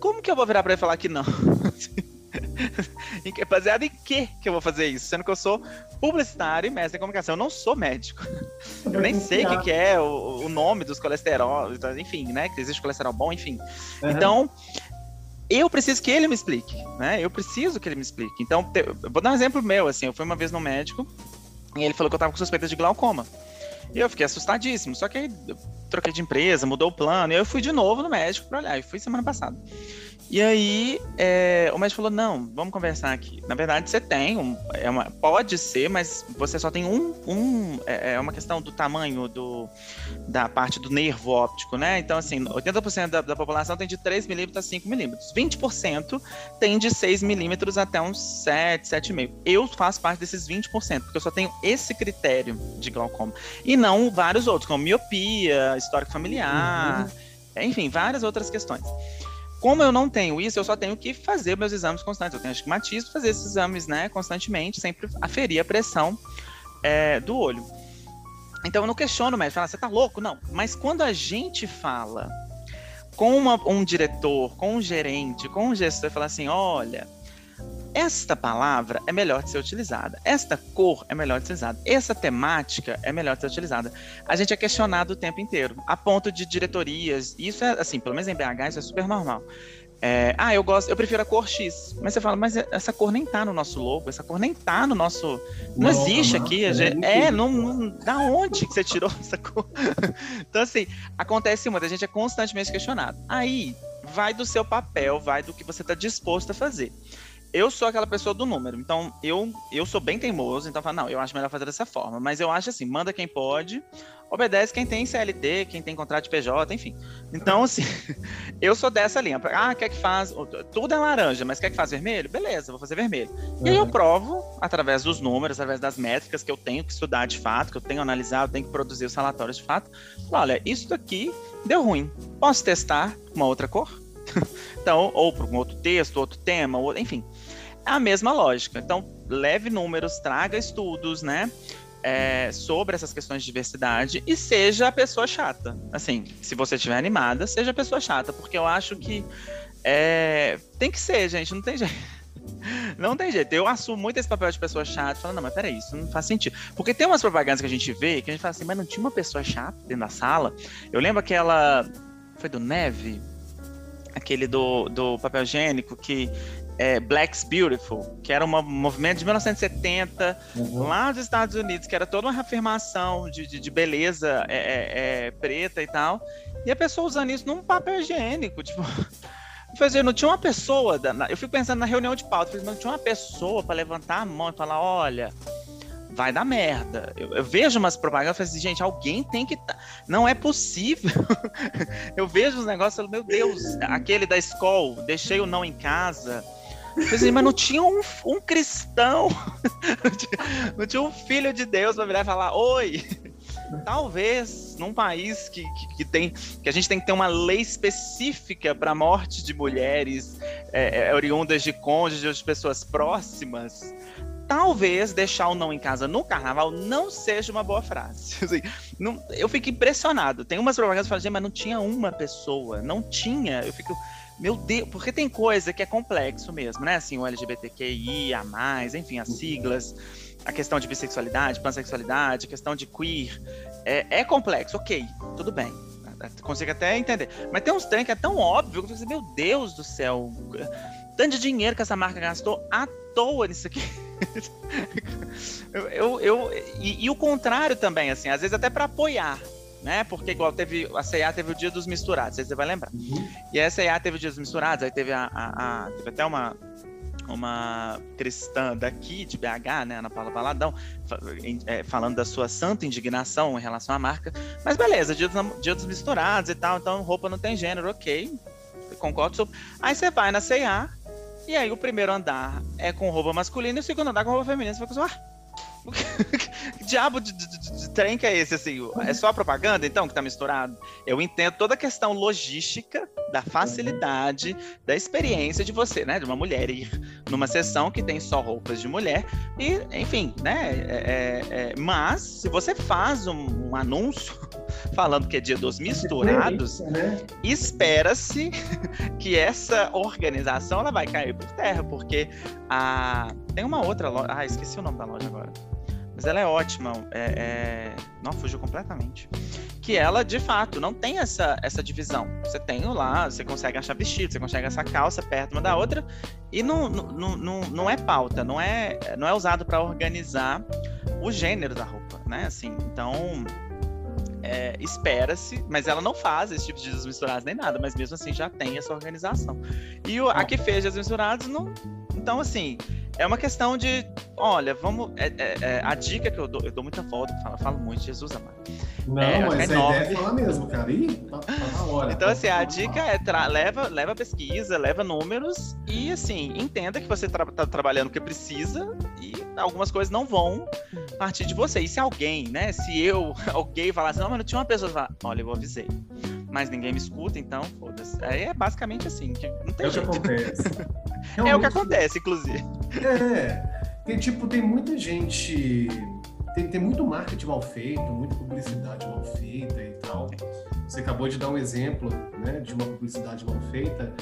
Como que eu vou virar para ele falar que não? [LAUGHS] Baseado em que que eu vou fazer isso? Sendo que eu sou publicitário e mestre em comunicação. Eu não sou médico. Eu nem sei o que, que, é o, o, nome dos colesterol, enfim, né? Que existe colesterol bom, enfim. Uhum. Então, eu preciso que ele me explique, né? Eu preciso que ele me explique. Então, vou dar um exemplo meu, assim. Eu fui uma vez no médico e ele falou que eu tava com suspeita de glaucoma. E eu fiquei assustadíssimo. Só que aí troquei de empresa, mudou o plano. E eu fui de novo no médico para olhar. E fui semana passada. E aí, é, o médico falou: não, vamos conversar aqui. Na verdade, você tem, um, é uma, pode ser, mas você só tem um. um é, é, uma questão do tamanho do, da parte do nervo óptico, né? Então, assim, 80% da, da população tem de 3 milímetros a 5 milímetros. 20% tem de 6 milímetros até uns 7, 7,5. Eu faço parte desses 20%, porque eu só tenho esse critério de glaucoma. E não vários outros, como miopia, histórico familiar, uhum. enfim, várias outras questões. Como eu não tenho isso, eu só tenho que fazer meus exames constantes. Eu tenho astigmatismo, fazer esses exames né, constantemente, sempre aferir a pressão é, do olho. Então eu não questiono o médico, fala, você tá louco? Não. Mas quando a gente fala com uma, um diretor, com um gerente, com um gestor, fala assim: olha, esta palavra é melhor de ser utilizada, esta cor é melhor de ser utilizada, essa temática é melhor de ser utilizada. A gente é questionado o tempo inteiro, a ponto de diretorias, isso é assim, pelo menos em BH isso é super normal. É, ah, eu gosto, eu prefiro a cor X. Mas você fala, mas essa cor nem tá no nosso logo, essa cor nem tá no nosso. Não, não existe não, aqui. Gente, é, não, não, Da onde que você tirou [LAUGHS] essa cor? então, assim, acontece muito, a gente é constantemente questionado. Aí vai do seu papel, vai do que você está disposto a fazer eu sou aquela pessoa do número, então eu, eu sou bem teimoso, então eu falo, não, eu acho melhor fazer dessa forma. Mas eu acho assim, manda quem pode, obedece quem tem CLT, quem tem contrato de PJ, enfim. Então, assim, [LAUGHS] eu sou dessa linha. Ah, quer que faz. Tudo é laranja, mas quer que faz vermelho? Beleza, vou fazer vermelho. E aí eu uhum. provo, através dos números, através das métricas que eu tenho que estudar de fato, que eu tenho analisado, tenho que produzir os relatórios de fato. Olha, isso daqui deu ruim. Posso testar uma outra cor? [LAUGHS] então, ou para um outro texto, outro tema, ou, enfim. É a mesma lógica. Então, leve números, traga estudos, né? É, sobre essas questões de diversidade e seja a pessoa chata. Assim, se você estiver animada, seja a pessoa chata, porque eu acho que é, tem que ser, gente, não tem [LAUGHS] jeito. Não tem jeito. Eu assumo muito esse papel de pessoa chata, falando, não, mas peraí, isso não faz sentido. Porque tem umas propagandas que a gente vê que a gente fala assim, mas não tinha uma pessoa chata dentro da sala. Eu lembro aquela. Foi do Neve? Aquele do, do papel higiênico que é, Black's Beautiful, que era um movimento de 1970 uhum. lá dos Estados Unidos, que era toda uma reafirmação de, de, de beleza é, é, é preta e tal. E a pessoa usando isso num papel higiênico, tipo. [LAUGHS] Fazer, não tinha uma pessoa. Eu fico pensando na reunião de pauta, não tinha uma pessoa para levantar a mão e falar: olha, vai dar merda. Eu, eu vejo umas propagandas e falo assim, gente, alguém tem que. Tá... Não é possível. [LAUGHS] eu vejo os negócios e falo, meu Deus, aquele da escola, deixei o não em casa. Assim, mas não tinha um, um cristão, [LAUGHS] não tinha um filho de Deus para virar e falar: Oi, talvez num país que, que, que, tem que a gente tem que ter uma lei específica para a morte de mulheres é, é, oriundas de cônjuges de pessoas próximas talvez deixar o não em casa no carnaval não seja uma boa frase. [LAUGHS] Assim, não, eu fico impressionado. Tem umas propagandas que falam, mas não tinha uma pessoa, não tinha. Eu fico, meu Deus, porque tem coisa que é complexo mesmo, né? Assim, o LGBTQI, a mais, enfim, as siglas, a questão de bissexualidade, pansexualidade, a questão de queer. É, é complexo, ok, tudo bem. Consigo até entender. Mas tem uns trem que é tão óbvio que você, meu Deus do céu, tanto de dinheiro que essa marca gastou à toa nisso aqui. [LAUGHS] eu, eu, eu e, e, o contrário também, assim, às vezes até para apoiar né? Porque igual teve a CA teve o dia dos misturados, você vai lembrar. Uhum. E a CA teve o dia dos misturados, aí teve a, a, a teve até uma uma cristã daqui de BH, né, Ana Paula Valadão, é, falando da sua santa indignação em relação à marca. Mas beleza, dia dos, dia dos misturados e tal, então roupa não tem gênero, ok. Concordo sobre. Aí você vai na CA, e aí o primeiro andar é com roupa masculina e o segundo andar com roupa feminina. Você fica assim, ah, que diabo de, de, trem que é esse? Assim? É só a propaganda, então, que tá misturado? Eu entendo toda a questão logística, da facilidade, da experiência de você, né? De uma mulher ir numa sessão que tem só roupas de mulher. E, enfim, né? É, é, é mas, se você faz um, um, anúncio [LAUGHS] falando que é dia dos misturados, né? espera-se [LAUGHS] que essa organização ela vai cair por terra, porque a... tem uma outra loja. Ah, esqueci o nome da loja agora mas ela é ótima. É, é... Não, fugiu completamente. Que ela, de fato, não tem essa, essa divisão. Você tem lá, você consegue achar vestido, você consegue achar calça perto uma da outra, e não, não, não, não é pauta, não é, não é usado para organizar o gênero da roupa, né? Assim, então. É, espera-se, mas ela não faz esse tipo de desmisturados nem nada, mas mesmo assim já tem essa organização. E o, a que fez as misturados não. Então, assim, é uma questão de, olha, vamos. É, é, é, a dica que eu dou, eu dou muita volta, falo, falo muito, Jesus amado.
Não, é, mas a ideia é falar mesmo, cara. Ih, tá, tá na hora.
Então, assim, a dica é tra leva, leva pesquisa, leva números e, assim, entenda que você tra tá trabalhando o que precisa e algumas coisas não vão partir de você. E se alguém, né, se eu, [LAUGHS] alguém falar assim, não, mas não tinha uma pessoa que fala, olha, eu avisei. Mas ninguém me escuta, então, foda-se. Aí é basicamente assim, que não tem
é
jeito.
O que acontece. [LAUGHS]
é o que acontece, inclusive.
É, tem, tipo, tem muita gente tem, tem muito marketing mal feito, muita publicidade mal feita e tal. Você acabou de dar um exemplo né, de uma publicidade mal feita.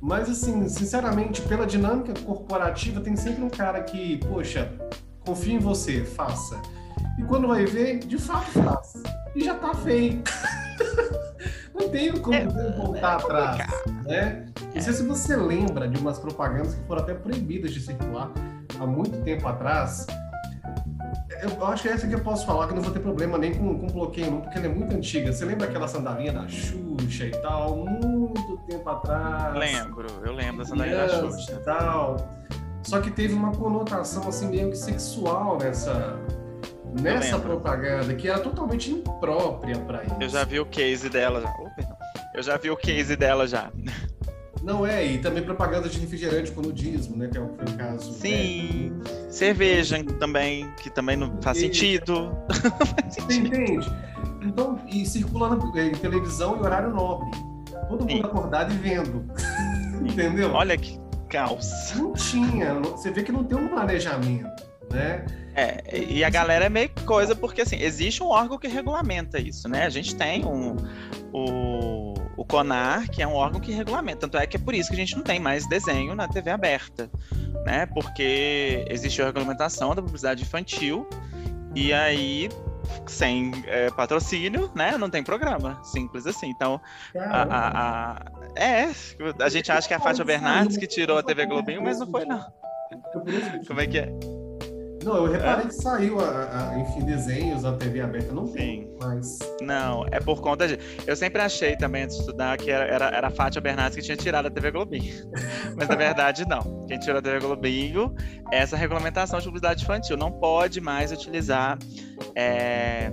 Mas, assim, sinceramente, pela dinâmica corporativa, tem sempre um cara que, poxa, confia em você, faça. E quando vai ver, de fato faz. E já tá feito. Não tem como é, voltar é atrás. Né? Não sei se você lembra de umas propagandas que foram até proibidas de circular há muito tempo atrás eu acho que é essa que eu posso falar, que não vou ter problema nem com, com bloqueio, não, porque ela é muito antiga. Você lembra aquela sandalinha da Xuxa e tal, muito tempo atrás?
Lembro, eu lembro da sandalinha da Xuxa.
E tal. Só que teve uma conotação assim meio que sexual nessa nessa propaganda que era totalmente imprópria para isso.
Eu já vi o case dela já. Oh, perdão. Eu já vi o case dela já.
Não é, e também propaganda de refrigerante com nudismo, né? Que é o, foi o caso.
Sim, né? cerveja também, que também não faz sentido. [LAUGHS]
Você entende? Então, e circulando em televisão em horário nobre. Todo mundo Sim. acordado e vendo. [LAUGHS] Entendeu?
Olha que caos.
Não tinha. Você vê que não tem um planejamento, né?
É, e a galera é meio coisa, porque assim, existe um órgão que regulamenta isso, né? A gente tem um. O, o CONAR, que é um órgão que regulamenta. Tanto é que é por isso que a gente não tem mais desenho na TV aberta, né? Porque existe a regulamentação da publicidade infantil e aí sem é, patrocínio, né? Não tem programa. Simples assim. Então, a, a, a, é, a gente acha que é a Fátima Bernardes que tirou a TV Globinho, mas não foi, não. Como é que é?
Não, eu reparei é? que saiu, a, a, enfim, desenhos da TV aberta, não tem mais.
Não, é por conta de. Eu sempre achei também, antes de estudar, que era, era, era a Fátima Bernardes que tinha tirado a TV Globinho. [LAUGHS] Mas na verdade, não. Quem tirou a TV Globinho é essa regulamentação de publicidade infantil. Não pode mais utilizar. É,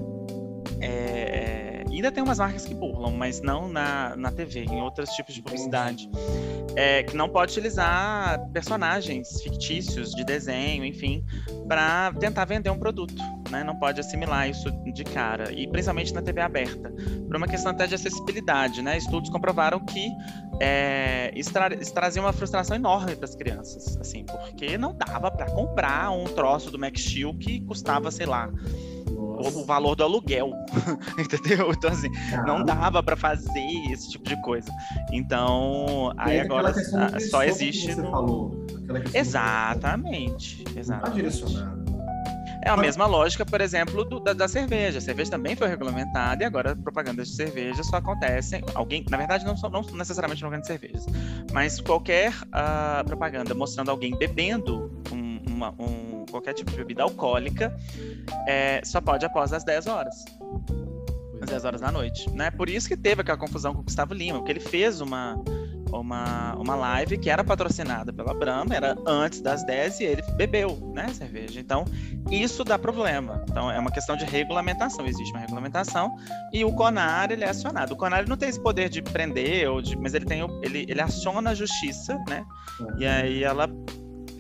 é, ainda tem umas marcas que burlam, mas não na, na TV, em outros tipos de publicidade. É, que não pode utilizar personagens fictícios de desenho, enfim, para tentar vender um produto. Né? Não pode assimilar isso de cara. E principalmente na TV aberta. Por uma questão até de acessibilidade. Né? Estudos comprovaram que é, isso, tra isso trazia uma frustração enorme para as crianças. Assim, porque não dava para comprar um troço do Max Steel que custava, sei lá, o valor do aluguel, [LAUGHS] entendeu? Então, assim, não dava para fazer esse tipo de coisa. Então, aí agora só existe.
No... Falou,
exatamente,
tá
exatamente. É a mesma lógica, por exemplo, do, da, da, cerveja. A cerveja também foi regulamentada e agora propagandas de cerveja só acontecem. Alguém, na verdade, não, não necessariamente propaganda de cervejas, mas qualquer uh, propaganda mostrando alguém bebendo um, uma, um, qualquer tipo de bebida alcoólica é, só pode após as 10 horas. às 10 horas da noite, né? Por isso que teve aquela confusão com o Gustavo Lima, porque ele fez uma, uma, uma live que era patrocinada pela Brahma, era antes das 10 e ele bebeu, né, cerveja. Então, isso dá problema. Então, é uma questão de regulamentação. Existe uma regulamentação e o CONAR, ele é acionado. O CONAR não tem esse poder de prender, ou de, mas ele, tem, ele, ele aciona a justiça, né, e aí ela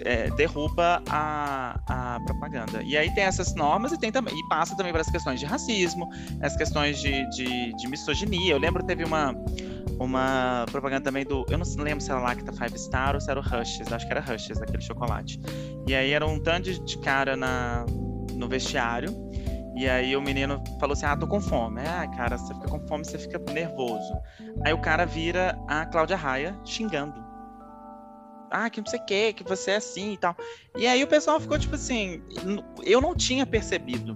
é, derruba a, a propaganda. E aí tem essas normas e tem e passa também para as questões de racismo, as questões de, de, de misoginia. Eu lembro teve uma uma propaganda também do. Eu não lembro se era Lacta Five Star ou se era o Rushes, acho que era Rushes, aquele chocolate. E aí era um tanto de cara na, no vestiário. E aí o menino falou assim: Ah, tô com fome. Ah, cara, você fica com fome, você fica nervoso. Aí o cara vira a Cláudia Raia xingando. Ah, que não sei o que, que você é assim e tal. E aí o pessoal ficou tipo assim. Eu não tinha percebido.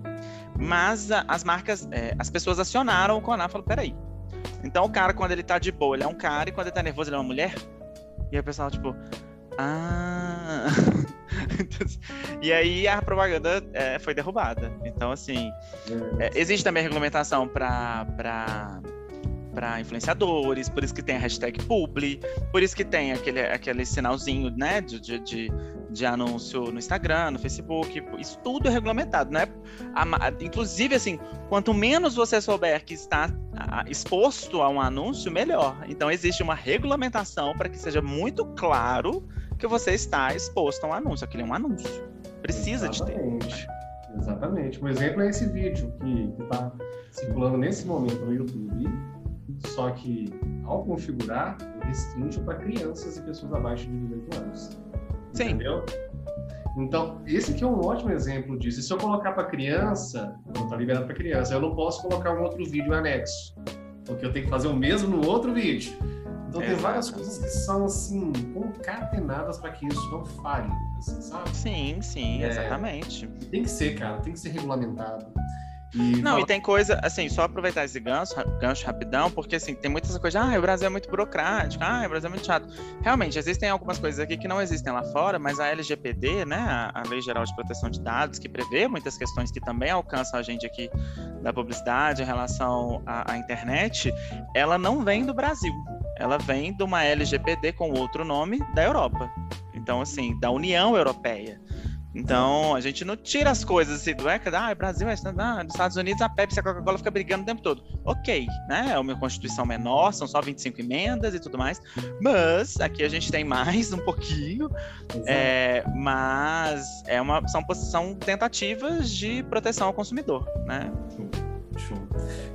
Mas as marcas, é, as pessoas acionaram o Conar e falaram: peraí, então o cara, quando ele tá de boa, ele é um cara, e quando ele tá nervoso, ele é uma mulher. E aí o pessoal, tipo, ah. [LAUGHS] e aí a propaganda é, foi derrubada. Então, assim, é, existe também regulamentação para para influenciadores, por isso que tem a hashtag publi, por isso que tem aquele, aquele sinalzinho, né, de, de, de de anúncio no Instagram, no Facebook, isso tudo é regulamentado, né? Inclusive, assim, quanto menos você souber que está exposto a um anúncio, melhor. Então, existe uma regulamentação para que seja muito claro que você está exposto a um anúncio. Aquele é um anúncio. Precisa
Exatamente.
de ter.
Exatamente. Um exemplo é esse vídeo que está circulando nesse momento no YouTube, só que ao configurar, restringe para crianças e pessoas abaixo de 18 anos. Sim. Entendeu? Então, esse aqui é um ótimo exemplo disso. E se eu colocar para criança, não está liberado para criança, eu não posso colocar um outro vídeo anexo, porque eu tenho que fazer o mesmo no outro vídeo. Então, é, tem várias coisas que são, assim, concatenadas para que isso não falhe, assim, sabe?
Sim, sim, é, exatamente.
Tem que ser, cara, tem que ser regulamentado.
E não, e tem coisa, assim, só aproveitar esse gancho, gancho rapidão, porque assim, tem muitas coisas, ah, o Brasil é muito burocrático, ah, o Brasil é muito chato. Realmente, existem algumas coisas aqui que não existem lá fora, mas a LGPD, né, a, a Lei Geral de Proteção de Dados, que prevê muitas questões que também alcançam a gente aqui da publicidade em relação à, à internet, ela não vem do Brasil. Ela vem de uma LGPD com outro nome da Europa. Então, assim, da União Europeia. Então, a gente não tira as coisas assim do ECA, ah, Brasil, é, ah, nos Estados Unidos a Pepsi e a Coca-Cola fica brigando o tempo todo. Ok, né? É uma Constituição menor, são só 25 emendas e tudo mais, mas aqui a gente tem mais um pouquinho, é, mas é uma, são, são tentativas de proteção ao consumidor, né?
Show.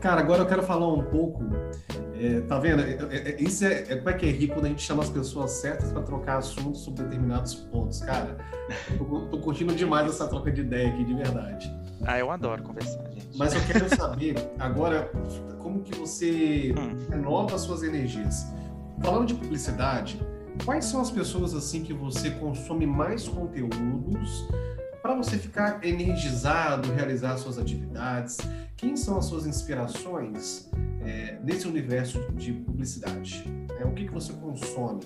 Cara, agora eu quero falar um pouco é, tá vendo? É, é, é, isso é, é, como é que é rico quando a gente chama as pessoas certas para trocar assuntos sobre determinados pontos, cara. Tô, tô, curtindo demais essa troca de ideia aqui, de verdade.
Ah, eu adoro conversar, gente.
Mas eu quero saber agora como que você hum. renova as suas energias. Falando de publicidade, quais são as pessoas assim que você consome mais conteúdos para você ficar energizado, realizar suas atividades? Quem são as suas inspirações? é, nesse universo de publicidade? É, o que, que você consome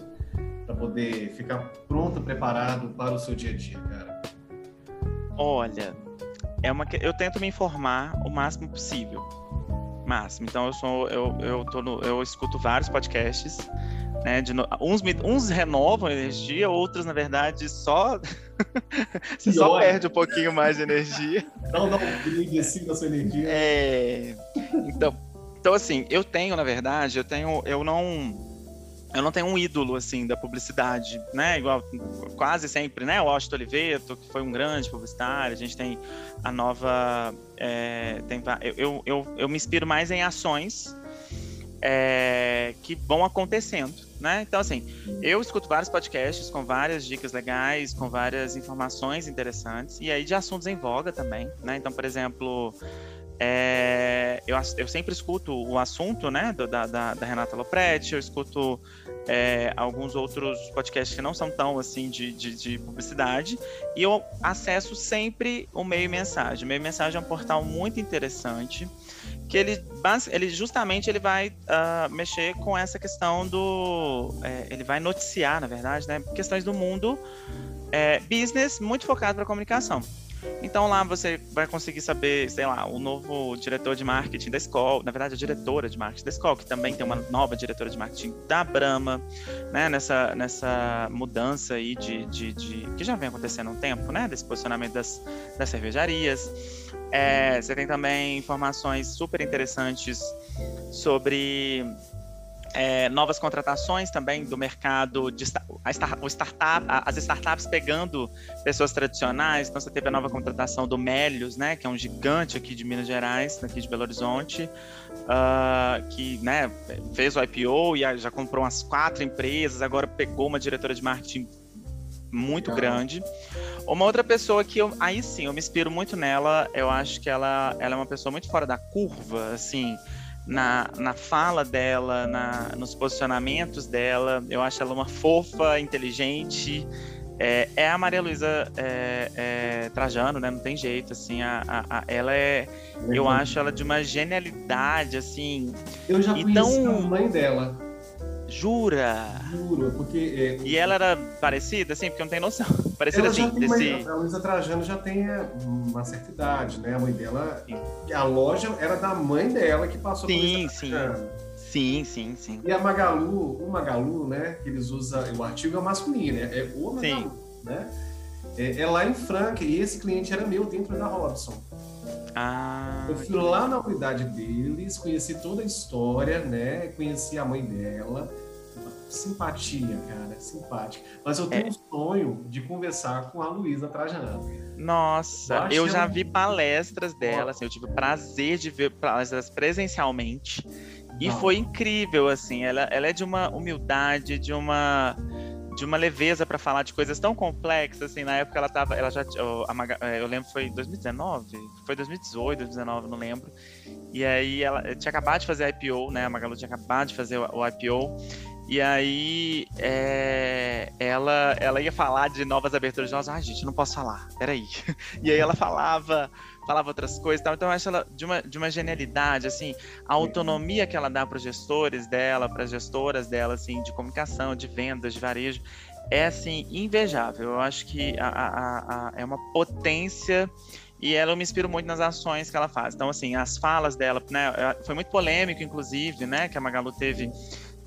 para poder ficar pronto, preparado para o seu dia a dia, cara?
Olha, é uma, eu tento me informar o máximo possível. Máximo. Então eu sou, eu, eu, tô no, eu escuto vários podcasts. Né, de, uns, uns renovam energia, outros, na verdade, só. [LAUGHS] você só perde um pouquinho mais de energia.
Não dá um brilho assim na sua energia.
É. Então, então, assim, eu tenho, na verdade, eu tenho. Eu não. Eu não tenho um ídolo, assim, da publicidade, né? Igual quase sempre, né? O Washington Oliveto, que foi um grande publicitário. A gente tem a nova. É, tem, eu, eu, eu me inspiro mais em ações é, que vão acontecendo, né? Então, assim, eu escuto vários podcasts com várias dicas legais, com várias informações interessantes, e aí de assuntos em voga também, né? Então, por exemplo, é, eu, eu, sempre escuto o assunto né, da, da, da Renata Lopretti, eu escuto é, alguns outros podcasts que não são tão assim de, de, de, publicidade, e eu acesso sempre o Meio Mensagem. O Meio Mensagem é um portal muito interessante, que ele, ele justamente ele vai uh, mexer com essa questão do. É, ele vai noticiar, na verdade, né, questões do mundo é, business muito focado para comunicação. Então lá você vai conseguir saber, sei lá, o novo diretor de marketing da escola, na verdade a diretora de marketing da escola, que também tem uma nova diretora de marketing da Brahma, né? Nessa, nessa mudança aí de, de, de que já vem acontecendo há um tempo, né? Desse posicionamento das, das cervejarias. É, você tem também informações super interessantes sobre é, novas contratações também do mercado de a start, o startup, as startups pegando pessoas tradicionais. Então você teve a nova contratação do Melios, né, que é um gigante aqui de Minas Gerais, aqui de Belo Horizonte, uh, que né, fez o IPO e já comprou umas quatro empresas. Agora pegou uma diretora de marketing muito grande. Uma outra pessoa que eu, aí sim, eu me inspiro muito nela. Eu acho que ela, ela é uma pessoa muito fora da curva, assim na, na fala dela, na, nos posicionamentos dela. Eu acho ela uma fofa, inteligente. É, é a Maria Luísa é, é, Trajano, né? Não tem jeito, assim. A, a, a ela é. Eu acho ela de uma genialidade, assim.
Eu já conheci então, a mãe dela.
Jura?
Porque.
É, e ela era parecida, assim, porque eu não tenho noção. [LAUGHS] Parecida assim,
desse. a Luísa Trajano já tem é, uma certa idade, né? A mãe dela. A loja era da mãe dela que passou
sim, sim. Sim, sim, sim.
E a Magalu, o Magalu, né? Que eles usam. O artigo é masculino, né? É o Magalu, sim. né? É, é lá em Franca, e esse cliente era meu dentro da Robson.
Ah,
eu fui lá na unidade deles, conheci toda a história, né? Conheci a mãe dela. Simpatia, cara, simpática. Mas eu tenho é. um sonho de conversar com a Luísa Trajano.
Nossa, eu, eu já vi palestras dela, assim, eu tive o prazer de ver palestras presencialmente. E Não. foi incrível, assim, ela, ela é de uma humildade, de uma de uma leveza para falar de coisas tão complexas, assim, na época ela tava, ela já, a, é, eu lembro foi 2019, foi 2018, 2019, não lembro, e aí ela tinha acabado de fazer a IPO, né, a Magalu tinha acabado de fazer o, o IPO, e aí é, ela, ela ia falar de novas aberturas. De nós, ah, gente, não posso falar, peraí, [LAUGHS] e aí ela falava falava outras coisas e tal. Então eu acho ela de uma, de uma genialidade, assim, a autonomia que ela dá para os gestores dela, para as gestoras dela, assim, de comunicação, de vendas, de varejo, é, assim, invejável. Eu acho que a, a, a, é uma potência e ela me inspiro muito nas ações que ela faz. Então, assim, as falas dela, né, foi muito polêmico, inclusive, né, que a Magalu teve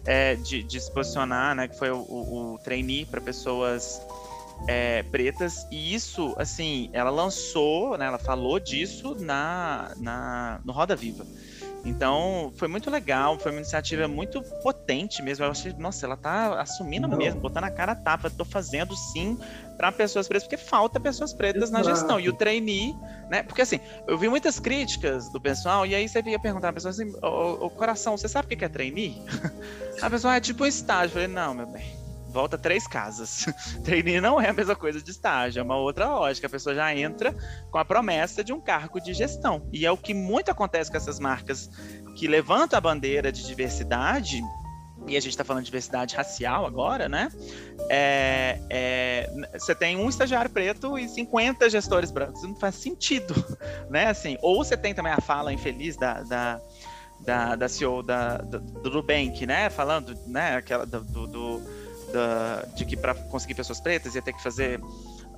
é, de, de, se posicionar, né, que foi o, o, o trainee para pessoas é, pretas, e isso, assim, ela lançou, né, ela falou disso na, na, no Roda Viva. Então, foi muito legal, foi uma iniciativa muito potente mesmo. Eu achei, nossa, ela tá assumindo Não. mesmo, botando a cara a tapa, tô fazendo sim para pessoas pretas, porque falta pessoas pretas Exato. na gestão. E o trainee, né? Porque assim, eu vi muitas críticas do pessoal, e aí você ia perguntar a pessoa assim, o coração, você sabe o que é trainee? [LAUGHS] a pessoa ah, é tipo um estágio. Eu falei, não, meu bem volta três casas. [LAUGHS] Trainee não é a mesma coisa de estágio, é uma outra lógica. A pessoa já entra com a promessa de um cargo de gestão. E é o que muito acontece com essas marcas que levantam a bandeira de diversidade. E a gente está falando de diversidade racial agora, né? É, é, você tem um estagiário preto e 50 gestores brancos. Não faz sentido, [LAUGHS] né? Assim, ou você tem também a fala infeliz da, da da, da CEO da, do, do Nubank, né? Falando, né? Aquela do, do, da, de que para conseguir pessoas pretas ia ter que fazer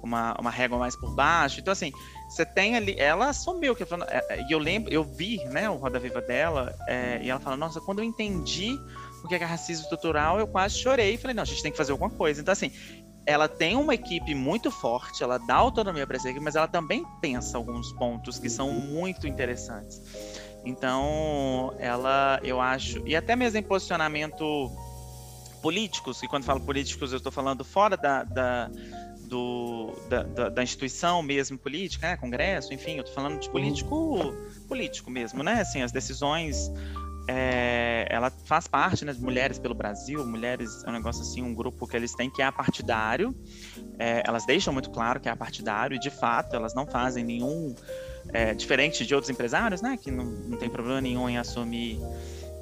uma, uma régua mais por baixo. Então, assim, você tem ali. Ela assumiu que é, é, e eu lembro, eu vi, né, o Roda Viva dela, é, e ela fala, nossa, quando eu entendi o que é racismo estrutural, eu quase chorei e falei, não, a gente tem que fazer alguma coisa. Então, assim, ela tem uma equipe muito forte, ela dá autonomia para essa equipe, mas ela também pensa alguns pontos que são muito interessantes. Então, ela, eu acho, e até mesmo em posicionamento políticos, e quando falo políticos eu estou falando fora da, da do, da, da, da, instituição mesmo política, né? Congresso, enfim, eu estou falando de político político mesmo, né? Assim, as decisões é, ela faz parte né, de Mulheres pelo Brasil. Mulheres é um negócio assim, um grupo que eles têm que é apartidário. É, elas deixam muito claro que é apartidário e, de fato, elas não fazem nenhum. É, diferente de outros empresários, né? Que não, não tem problema nenhum em assumir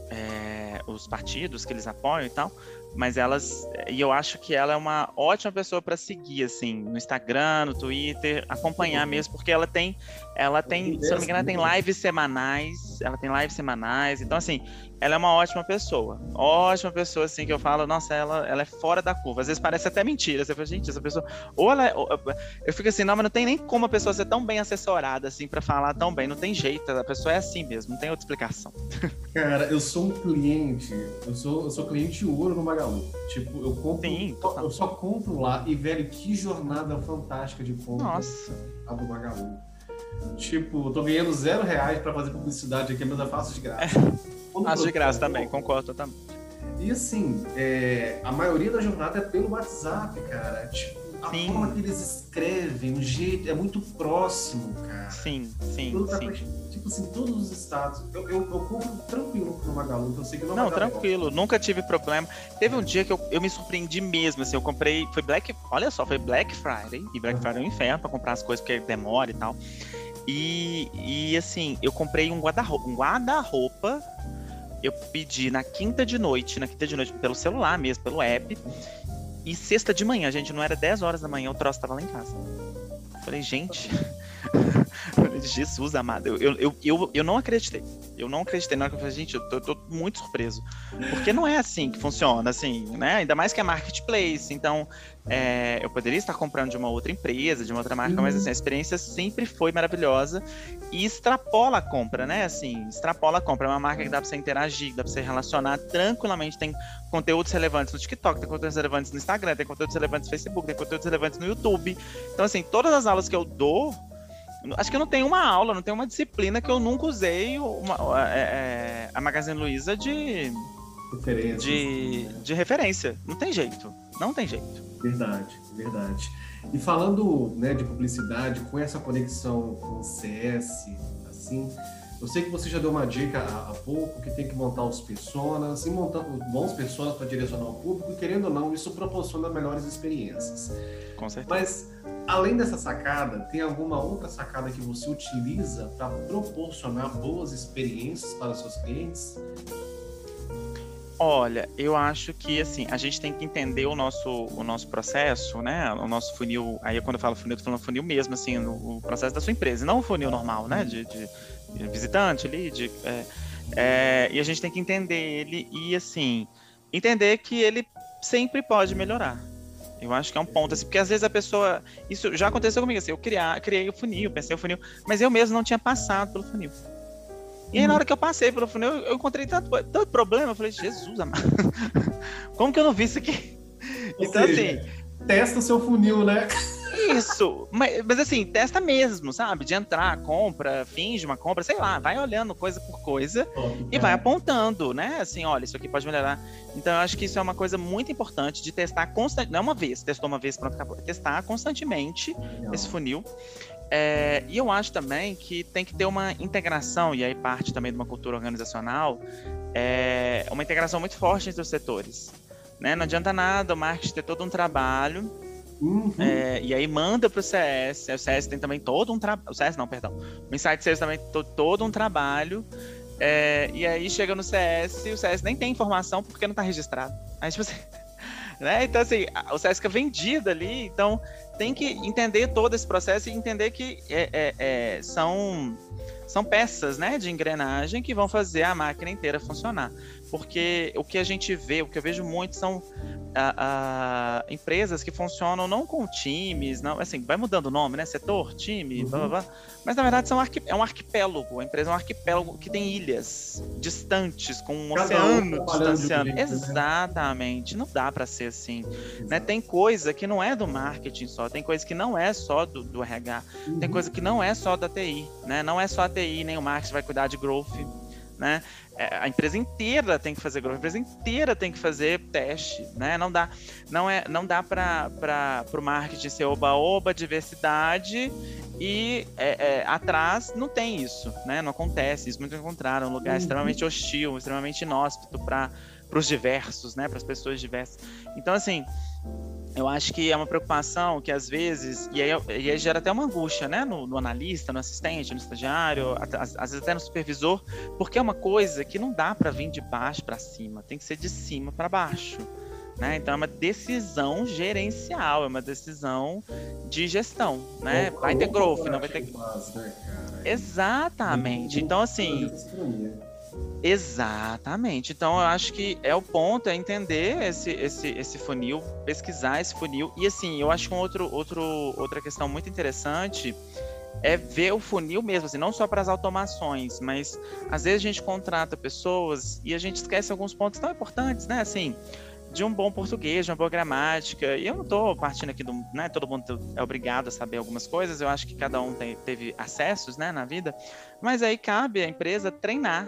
é, os partidos que eles apoiam e tal, mas elas e eu acho que ela é uma ótima pessoa para seguir assim no Instagram, no Twitter, acompanhar mesmo, porque ela tem ela tem, se não me engano, ela tem lives semanais, ela tem lives semanais, então assim, ela é uma ótima pessoa. Ótima pessoa, assim, que eu falo, nossa, ela, ela é fora da curva. Às vezes parece até mentira. Você fala, gente, essa pessoa. Ou ela. É, ou, eu fico assim, não, mas não tem nem como a pessoa ser tão bem assessorada, assim, para falar tão bem. Não tem jeito. A pessoa é assim mesmo, não tem outra explicação. [LAUGHS]
Cara, eu sou um cliente. Eu sou, eu sou cliente ouro no Magalu. Tipo, eu compro. Sim, eu só compro lá. E, velho, que jornada fantástica de compra.
Nossa.
A do Magalu. Tipo, tô ganhando zero reais pra fazer publicidade aqui, mas eu faço de graça.
Faço de graça também, concordo totalmente.
E assim, é, a maioria da jornada é pelo WhatsApp, cara. Tipo, a sim. forma que eles escrevem, o jeito, é muito próximo, cara.
Sim, sim, sim.
tipo assim, todos os estados. Eu, eu, eu compro tranquilo no Magalu, eu sei que não
Não, tranquilo, nunca tive problema. Teve um dia que eu, eu me surpreendi mesmo, assim, eu comprei, foi Black, olha só, foi Black Friday, e Black uhum. Friday é um inferno pra comprar as coisas porque demora e tal. E, e assim, eu comprei um guarda-roupa, um guarda-roupa eu pedi na quinta de noite, na quinta de noite, pelo celular mesmo, pelo app. E sexta de manhã, gente, não era 10 horas da manhã, o troço tava lá em casa. Falei, gente, [LAUGHS] Jesus amado, eu, eu, eu, eu não acreditei. Eu não acreditei na hora que eu falei, gente, eu tô, tô, muito surpreso. Porque não é assim que funciona, assim, né? Ainda mais que é marketplace. Então, é, eu poderia estar comprando de uma outra empresa, de uma outra marca, uhum. mas assim, a experiência sempre foi maravilhosa e extrapola a compra, né? Assim, extrapola a compra. É uma marca que dá pra você interagir, dá pra você relacionar tranquilamente. Tem conteúdos relevantes no TikTok, tem conteúdos relevantes no Instagram, tem conteúdos relevantes no Facebook, tem conteúdos relevantes no YouTube. Então, assim, todas as aulas que eu dou Acho que eu não tenho uma aula, não tenho uma disciplina que eu nunca usei uma, é, é, a Magazine Luiza de, de, de referência. Não tem jeito. Não tem jeito.
Verdade, verdade. E falando né, de publicidade, com essa conexão com o CS, assim, eu sei que você já deu uma dica há, há pouco que tem que montar os personas, e montando bons personas para direcionar o público, querendo ou não, isso proporciona melhores experiências.
Com certeza.
Mas, além dessa sacada, tem alguma outra sacada que você utiliza para proporcionar boas experiências para os seus clientes?
Olha, eu acho que assim, a gente tem que entender o nosso, o nosso processo, né? O nosso funil. Aí quando eu falo funil, eu tô falando funil mesmo, assim, no, o processo da sua empresa, não o funil normal, né? De, de, de visitante ali, de, é, é, e a gente tem que entender ele e assim, entender que ele sempre pode melhorar. Eu acho que é um ponto, assim, porque às vezes a pessoa. Isso já aconteceu comigo, assim, eu criar, criei o funil, pensei o funil, mas eu mesmo não tinha passado pelo funil. E aí, na hora que eu passei pelo funil, eu encontrei tanto, tanto problema. Eu falei, Jesus, amado. [LAUGHS] Como que eu não vi isso aqui?
Ou então, seja, assim. Testa o seu funil, né?
Isso, mas, mas, assim, testa mesmo, sabe? De entrar, compra, finge uma compra, sei lá, vai olhando coisa por coisa oh, e vai apontando, né? Assim, olha, isso aqui pode melhorar. Então, eu acho que isso é uma coisa muito importante de testar constantemente. Não é uma vez, testou uma vez, pronto, acabou. Testar constantemente Legal. esse funil. É, e eu acho também que tem que ter uma integração, e aí parte também de uma cultura organizacional, é, uma integração muito forte entre os setores. Né? Não adianta nada o marketing ter todo um trabalho, uhum. é, e aí manda para o CS, o CS tem também todo um trabalho, o CS não, perdão, o Insight Sales também tem todo um trabalho, é, e aí chega no CS e o CS nem tem informação porque não está registrado. Aí, tipo assim, [LAUGHS] né? Então, assim, o CS fica vendido ali, então tem que entender todo esse processo e entender que é, é, é, são, são peças né, de engrenagem que vão fazer a máquina inteira funcionar. Porque o que a gente vê, o que eu vejo muito são a, a, empresas que funcionam não com times, não, assim, vai mudando o nome, né? Setor, time, uhum. blá, blá, blá, mas na verdade são é um arquipélago. A empresa é um arquipélago que tem ilhas distantes, com um Cada oceano um distanciando. Né? Exatamente. Não dá para ser assim. Né? Tem coisa que não é do marketing só, tem coisa que não é só do, do RH, uhum. tem coisa que não é só da TI, né? Não é só a TI, nem o marketing vai cuidar de growth né? É, a empresa inteira tem que fazer growth, a empresa inteira tem que fazer teste, né? Não dá, não é, não dá para o marketing ser oba-oba, diversidade e é, é, atrás não tem isso, né? Não acontece isso. Muito encontraram um lugar uhum. extremamente hostil, extremamente inóspito para os diversos, né? Para as pessoas diversas. Então, assim, eu acho que é uma preocupação que às vezes, e aí, e aí gera até uma angústia, né, no, no analista, no assistente, no estagiário, às, às, vezes até no supervisor, porque é uma coisa que não dá para vir de baixo para cima, tem que ser de cima para baixo. Né? Então é uma decisão gerencial, é uma decisão de gestão, né? Vai ter growth, não vai ter. Né, Exatamente. Então assim. Exatamente. Então eu acho que é o ponto é entender esse, esse, esse funil, pesquisar esse funil e assim eu acho que um outro, outro outra questão muito interessante é ver o funil mesmo, assim, não só para as automações, mas às vezes a gente contrata pessoas e a gente esquece alguns pontos tão importantes, né? Assim, de um bom português, de uma boa gramática. E eu não estou partindo aqui do. Né, todo mundo é obrigado a saber algumas coisas, eu acho que cada um tem, teve acessos né, na vida, mas aí cabe à empresa treinar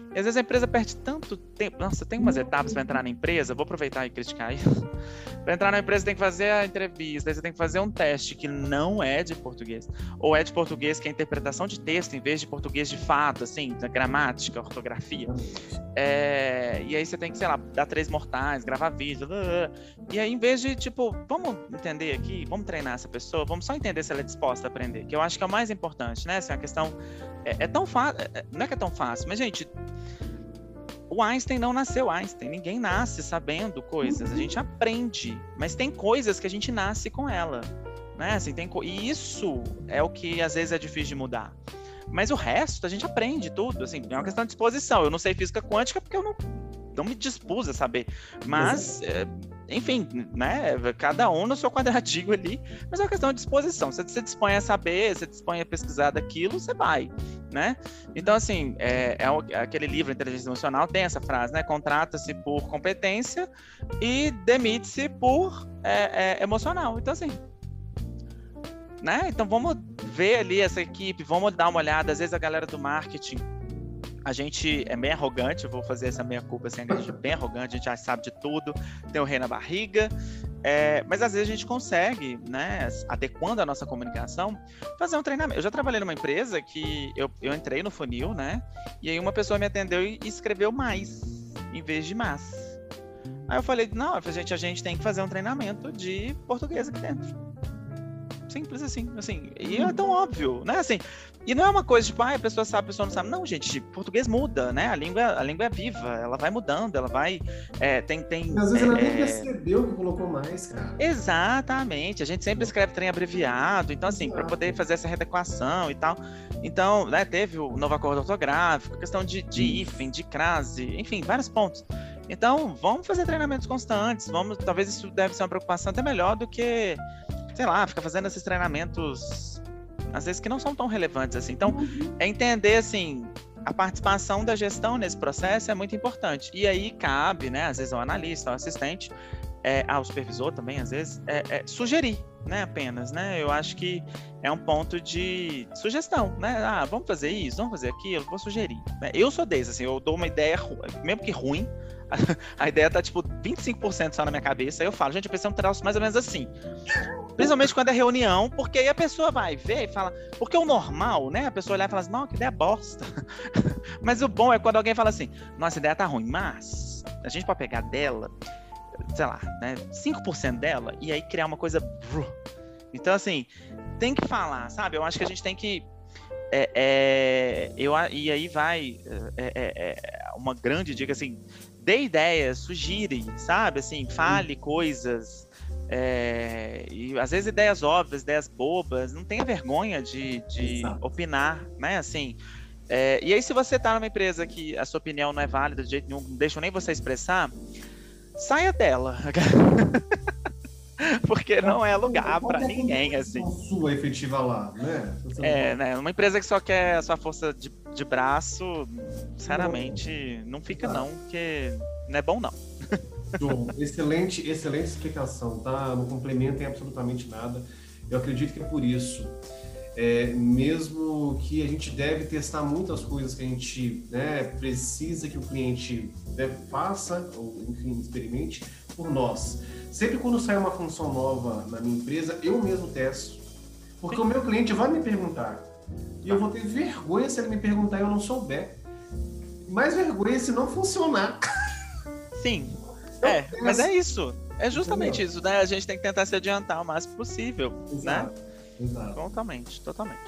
e às vezes a empresa perde tanto tempo. Nossa, tem umas etapas para entrar na empresa, vou aproveitar e criticar isso. [LAUGHS] para entrar na empresa tem que fazer a entrevista, você tem que fazer um teste que não é de português. Ou é de português que é interpretação de texto, em vez de português de fato, assim, da gramática, ortografia. É... E aí você tem que, sei lá, dar três mortais, gravar vídeo. E aí, em vez de, tipo, vamos entender aqui, vamos treinar essa pessoa, vamos só entender se ela é disposta a aprender, que eu acho que é o mais importante, né? Essa é uma questão. É, é tão fácil. É, não é que é tão fácil, mas, gente, o Einstein não nasceu Einstein, ninguém nasce sabendo coisas, a gente aprende, mas tem coisas que a gente nasce com ela, né? Assim, tem e isso é o que às vezes é difícil de mudar. Mas o resto a gente aprende tudo, assim, é uma questão de disposição. Eu não sei física quântica porque eu não, não me dispus a saber, mas é, enfim, né? Cada um no seu quadradinho ali, mas é uma questão de disposição. Você se dispõe a saber, você dispõe a pesquisar daquilo, você vai, né? Então, assim, é, é aquele livro Inteligência Emocional tem essa frase, né? Contrata-se por competência e demite-se por é, é, emocional. Então, assim, né? Então, vamos ver ali essa equipe, vamos dar uma olhada. Às vezes a galera do marketing a gente é bem arrogante, vou fazer essa meia culpa assim, a gente é bem arrogante, a gente já sabe de tudo, tem o rei na barriga, é, mas às vezes a gente consegue, né, adequando a nossa comunicação, fazer um treinamento. Eu já trabalhei numa empresa que eu, eu entrei no funil, né, e aí uma pessoa me atendeu e escreveu mais, em vez de mais. Aí eu falei, não, gente, a gente tem que fazer um treinamento de português aqui dentro. Simples assim, assim. E é tão óbvio, né? Assim, e não é uma coisa tipo, ah, a pessoa sabe, a pessoa não sabe. Não, gente, português muda, né? A língua, a língua é viva, ela vai mudando, ela vai. É, tem, tem.
Às vezes
é,
ela nem percebeu que colocou mais, cara.
Exatamente. A gente sempre escreve trem abreviado, então, assim, para poder fazer essa readequação e tal. Então, né, teve o novo acordo ortográfico, questão de, de hífen, de crase, enfim, vários pontos. Então, vamos fazer treinamentos constantes, vamos, talvez isso deve ser uma preocupação até melhor do que sei lá, fica fazendo esses treinamentos, às vezes que não são tão relevantes assim. Então, é entender assim, a participação da gestão nesse processo é muito importante. E aí cabe, né, às vezes ao analista, ao assistente, é, ao supervisor também, às vezes, é, é, sugerir, né, apenas, né? Eu acho que é um ponto de sugestão, né? Ah, vamos fazer isso, vamos fazer aquilo, vou sugerir. Né? Eu sou desse, assim, eu dou uma ideia, mesmo que ruim, a, ideia tá, tipo, 25% só na minha cabeça, aí eu falo, gente, eu pensei um troço mais ou menos assim. Principalmente quando é reunião, porque aí a pessoa vai ver e fala. Porque o normal, né? A pessoa olhar e falar assim, não, que ideia bosta. [LAUGHS] mas o bom é quando alguém fala assim, nossa, ideia tá ruim, mas a gente pode pegar dela, sei lá, né? 5% dela e aí criar uma coisa. Então, assim, tem que falar, sabe? Eu acho que a gente tem que. É, é, eu, e aí vai é, é, é uma grande dica assim dê ideias, sugire, sabe? Assim, fale coisas, é, e às vezes ideias óbvias, ideias bobas, não tenha vergonha de, de opinar, né? Assim, é, e aí se você está numa empresa que a sua opinião não é válida de jeito nenhum, não deixa nem você expressar, saia dela. [LAUGHS] [LAUGHS] Porque não é lugar para ninguém, assim.
Sua efetiva lá, né?
É, né? Uma empresa que só quer a sua força de, de braço, sinceramente, não fica não, porque não é bom não. [LAUGHS]
João, excelente, excelente explicação, tá? Não complementa em absolutamente nada. Eu acredito que é por isso, é, mesmo que a gente deve testar muitas coisas que a gente né, precisa que o cliente deve, faça, ou enfim, experimente, por nós. Sempre quando sai uma função nova na minha empresa, eu mesmo testo. Porque Sim. o meu cliente vai me perguntar. E eu vou ter vergonha se ele me perguntar e eu não souber. Mais vergonha se não funcionar.
Sim, é, mas é isso. É justamente Entendeu? isso, né? A gente tem que tentar se adiantar o máximo possível, Exato. né? Exato. Totalmente, totalmente.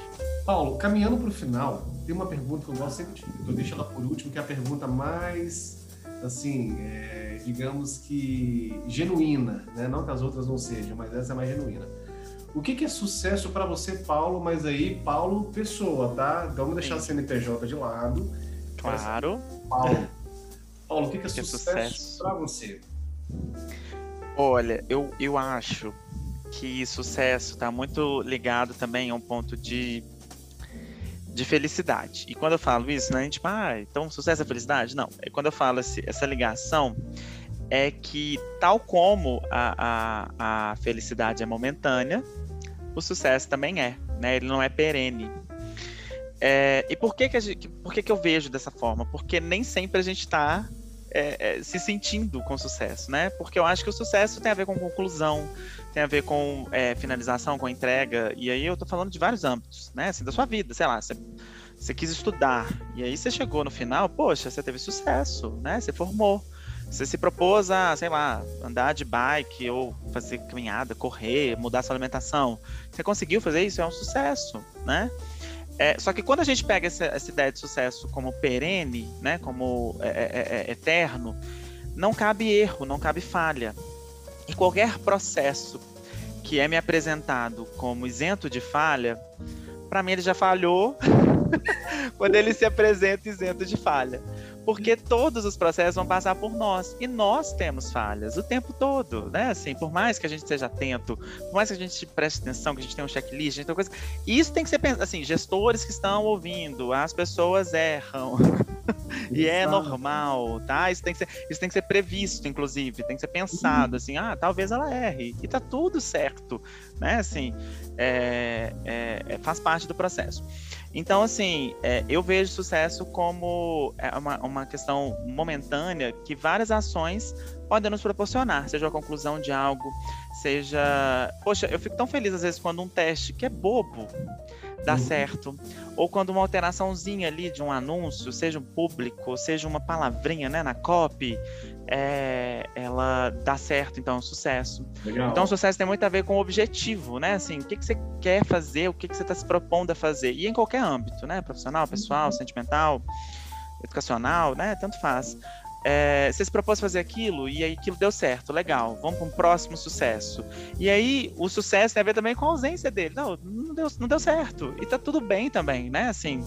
Paulo, caminhando para o final, tem uma pergunta que eu gosto sempre de eu deixo ela por último, que é a pergunta mais assim, é, digamos que genuína, né? Não que as outras não sejam, mas essa é mais genuína. O que, que é sucesso para você, Paulo? Mas aí, Paulo, pessoa, tá? Vamos deixar Sim. a CNPJ de lado.
Claro.
Paulo. Paulo, o que, que é, que sucesso, sucesso? para você?
Olha, eu, eu acho que sucesso está muito ligado também a um ponto de, de felicidade. E quando eu falo isso, né, a gente, ah, então sucesso é felicidade? Não. É quando eu falo esse, essa ligação, é que tal como a, a, a felicidade é momentânea, o sucesso também é, né? Ele não é perene. É, e por que que, gente, por que que eu vejo dessa forma? Porque nem sempre a gente está é, é, se sentindo com sucesso, né? Porque eu acho que o sucesso tem a ver com conclusão, tem a ver com é, finalização, com entrega. E aí eu tô falando de vários âmbitos, né? Assim, da sua vida, sei lá, você, você quis estudar e aí você chegou no final, poxa, você teve sucesso, né? Você formou. Você se propôs a, sei lá, andar de bike ou fazer caminhada, correr, mudar sua alimentação. Você conseguiu fazer isso? É um sucesso, né? É, só que quando a gente pega essa, essa, ideia de sucesso como perene, né, como é, é, é, é eterno, não cabe erro, não cabe falha. E qualquer processo que é me apresentado como isento de falha, para mim ele já falhou [LAUGHS] quando ele se apresenta isento de falha porque todos os processos vão passar por nós e nós temos falhas o tempo todo, né? Assim, por mais que a gente seja atento, por mais que a gente preste atenção, que a gente tenha um checklist, a gente tem coisa, isso tem que ser pensado, assim, gestores que estão ouvindo, as pessoas erram. [LAUGHS] e é normal, tá? Isso tem, que ser, isso tem que ser previsto, inclusive, tem que ser pensado, assim, ah, talvez ela erre, e tá tudo certo, né? Assim, é, é, é faz parte do processo. Então, assim, é, eu vejo sucesso como é, uma, uma questão momentânea que várias ações podem nos proporcionar, seja a conclusão de algo, seja. Poxa, eu fico tão feliz às vezes quando um teste que é bobo dá uhum. certo, ou quando uma alteraçãozinha ali de um anúncio, seja um público, seja uma palavrinha né, na copy, é, ela dá certo, então sucesso. Legal. Então o sucesso tem muito a ver com o objetivo, né? Assim, o que, que você quer fazer, o que, que você está se propondo a fazer. E em qualquer âmbito, né? Profissional, pessoal, uhum. sentimental, educacional, né? Tanto faz. É, você se propôs fazer aquilo e aí aquilo deu certo, legal, vamos para um próximo sucesso. E aí o sucesso tem a ver também com a ausência dele. Não, não deu, não deu certo. E tá tudo bem também, né? Assim,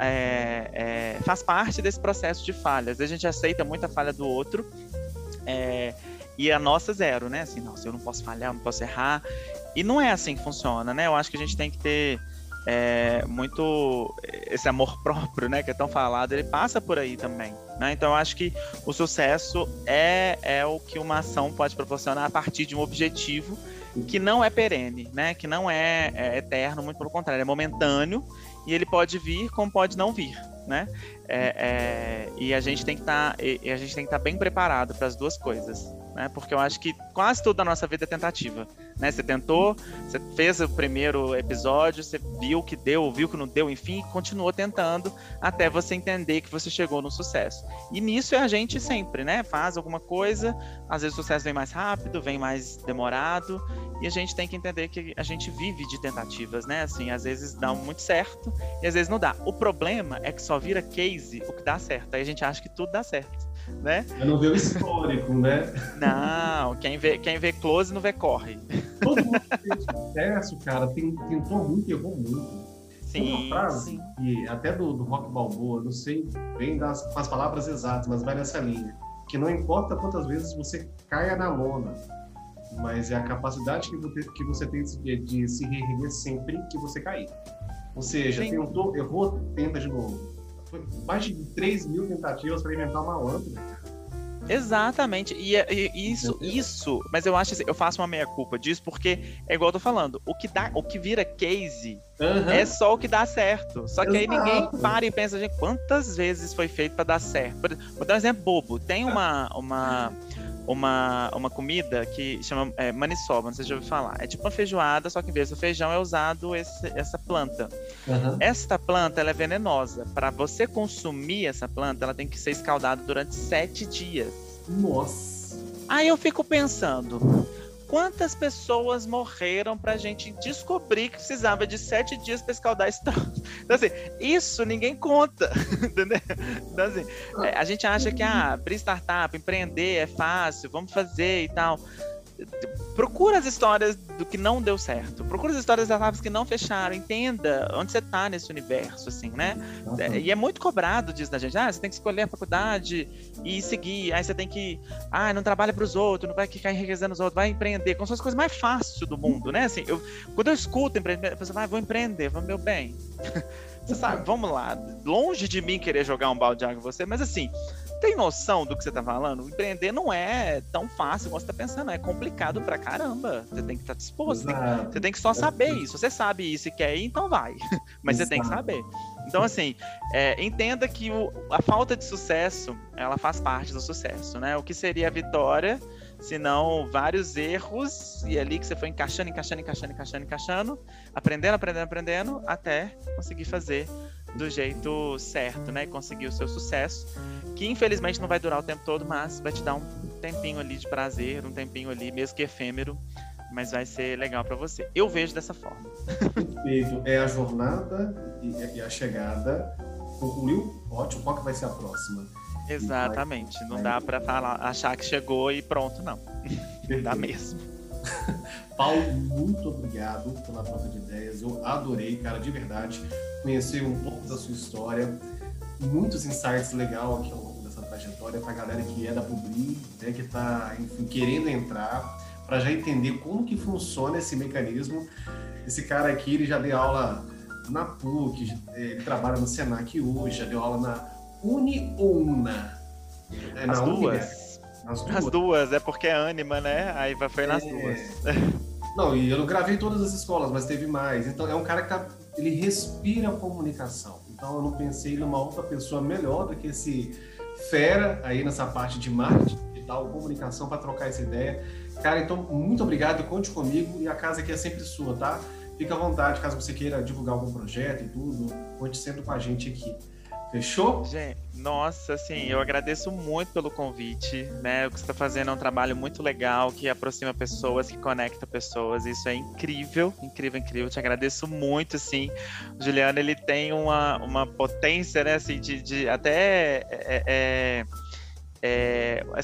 é, é, faz parte desse processo de falhas. A gente aceita muita falha do outro. É, e a nossa zero, né? Assim, nossa, eu não posso falhar, eu não posso errar. E não é assim que funciona, né? Eu acho que a gente tem que ter é, muito esse amor [LAUGHS] próprio, né, que é tão falado, ele passa por aí também. Né? Então, eu acho que o sucesso é, é o que uma ação pode proporcionar a partir de um objetivo que não é perene, né, que não é, é eterno, muito pelo contrário, é momentâneo e ele pode vir como pode não vir. Né? É, é, e a gente tem que tá, estar tá bem preparado para as duas coisas, né? Porque eu acho que quase toda a nossa vida é tentativa né? Você tentou, você fez o primeiro episódio, você viu que deu, viu que não deu, enfim, continuou tentando até você entender que você chegou no sucesso. E nisso é a gente sempre, né? Faz alguma coisa, às vezes o sucesso vem mais rápido, vem mais demorado, e a gente tem que entender que a gente vive de tentativas, né? Assim, às vezes dá muito certo e às vezes não dá. O problema é que só vira case o que dá certo. Aí a gente acha que tudo dá certo né?
Eu não vê o histórico, né?
Não, quem vê, quem vê close não vê corre.
Todo mundo tem sucesso, cara, tentou muito e errou muito.
Sim, uma frase sim.
que até do, do Rock Balboa, não sei bem das as palavras exatas, mas vai nessa linha. Que não importa quantas vezes você caia na lona, mas é a capacidade que você, que você tem de, de se reerguer sempre que você cair. Ou seja, sim. tentou, errou, tenta de novo foi mais de 3 mil tentativas para inventar uma lâmpada.
Exatamente. E, e, isso, isso, mas eu acho assim, eu faço uma meia-culpa disso, porque é igual eu tô falando, o que dá, o que vira case uhum. é só o que dá certo. Só que Exato. aí ninguém para e pensa, gente, quantas vezes foi feito para dar certo? Vou dar um exemplo bobo. Tem uma. uma uma, uma comida que chama é, maniçoba, não sei se já ouviu falar. É tipo uma feijoada, só que em vez do feijão é usado esse, essa planta. Uhum. Esta planta ela é venenosa. Para você consumir essa planta, ela tem que ser escaldada durante sete dias.
Nossa!
Aí eu fico pensando, quantas pessoas morreram para a gente descobrir que precisava de sete dias para escaldar troço. Então, assim, isso ninguém conta, [LAUGHS] entendeu? Então, assim, é, a gente acha que ah, abrir startup, empreender é fácil, vamos fazer e tal procura as histórias do que não deu certo. Procura as histórias das aves que não fecharam. Entenda onde você está nesse universo, assim, né? Uhum. E é muito cobrado disso da gente. Ah, você tem que escolher a faculdade e seguir. Aí você tem que. Ah, não trabalha para os outros, não vai ficar enriquecendo os outros, vai empreender. Como se fosse a coisa mais fácil do mundo, né? Assim, eu, quando eu escuto empreender, eu penso, ah, vou empreender. Vou, meu bem. [LAUGHS] você sabe, vamos lá. Longe de mim querer jogar um balde de água em você, mas assim tem noção do que você tá falando? Empreender não é tão fácil como você tá pensando, é complicado pra caramba. Você tem que estar tá disposto, tem que, você tem que só saber isso. Você sabe isso e quer ir, então vai. [LAUGHS] Mas Exato. você tem que saber. Então, assim, é, entenda que o, a falta de sucesso, ela faz parte do sucesso, né? O que seria a vitória senão vários erros e é ali que você foi encaixando, encaixando, encaixando, encaixando, encaixando, aprendendo, aprendendo, aprendendo, até conseguir fazer do jeito certo, né? E conseguir o seu sucesso, que infelizmente não vai durar o tempo todo, mas vai te dar um tempinho ali de prazer, um tempinho ali, mesmo que efêmero, mas vai ser legal para você. Eu vejo dessa forma.
Perfeito. É a jornada e a chegada. Concluiu? Ótimo. Qual que vai ser a próxima?
Exatamente. Vai... Não dá para achar que chegou e pronto, não. [LAUGHS] Perfeito. Dá mesmo. [LAUGHS]
Paulo, muito obrigado pela troca de ideias. Eu adorei, cara, de verdade, conhecer um pouco da sua história. Muitos insights legais aqui ao longo dessa trajetória para a galera que é da Publi, né, que está, enfim, querendo entrar, para já entender como que funciona esse mecanismo. Esse cara aqui, ele já deu aula na PUC, ele trabalha no Senac hoje, já deu aula na Uniuna.
É, As duas? Nas duas. As duas, é porque é ânima, né? Aí foi nas é... duas. [LAUGHS]
Não, e eu não gravei todas as escolas, mas teve mais. Então é um cara que tá, ele respira comunicação. Então eu não pensei numa outra pessoa melhor do que esse fera aí nessa parte de marketing digital, comunicação para trocar essa ideia. Cara, então muito obrigado, conte comigo e a casa aqui é sempre sua, tá? Fica à vontade caso você queira divulgar algum projeto e tudo, conte sempre com a gente aqui. Fechou?
Gente, nossa, assim, eu agradeço muito pelo convite, né? O que você está fazendo é um trabalho muito legal, que aproxima pessoas, que conecta pessoas. Isso é incrível, incrível, incrível. Te agradeço muito, assim. O Juliano, ele tem uma, uma potência, né, assim, de, de até... É, é,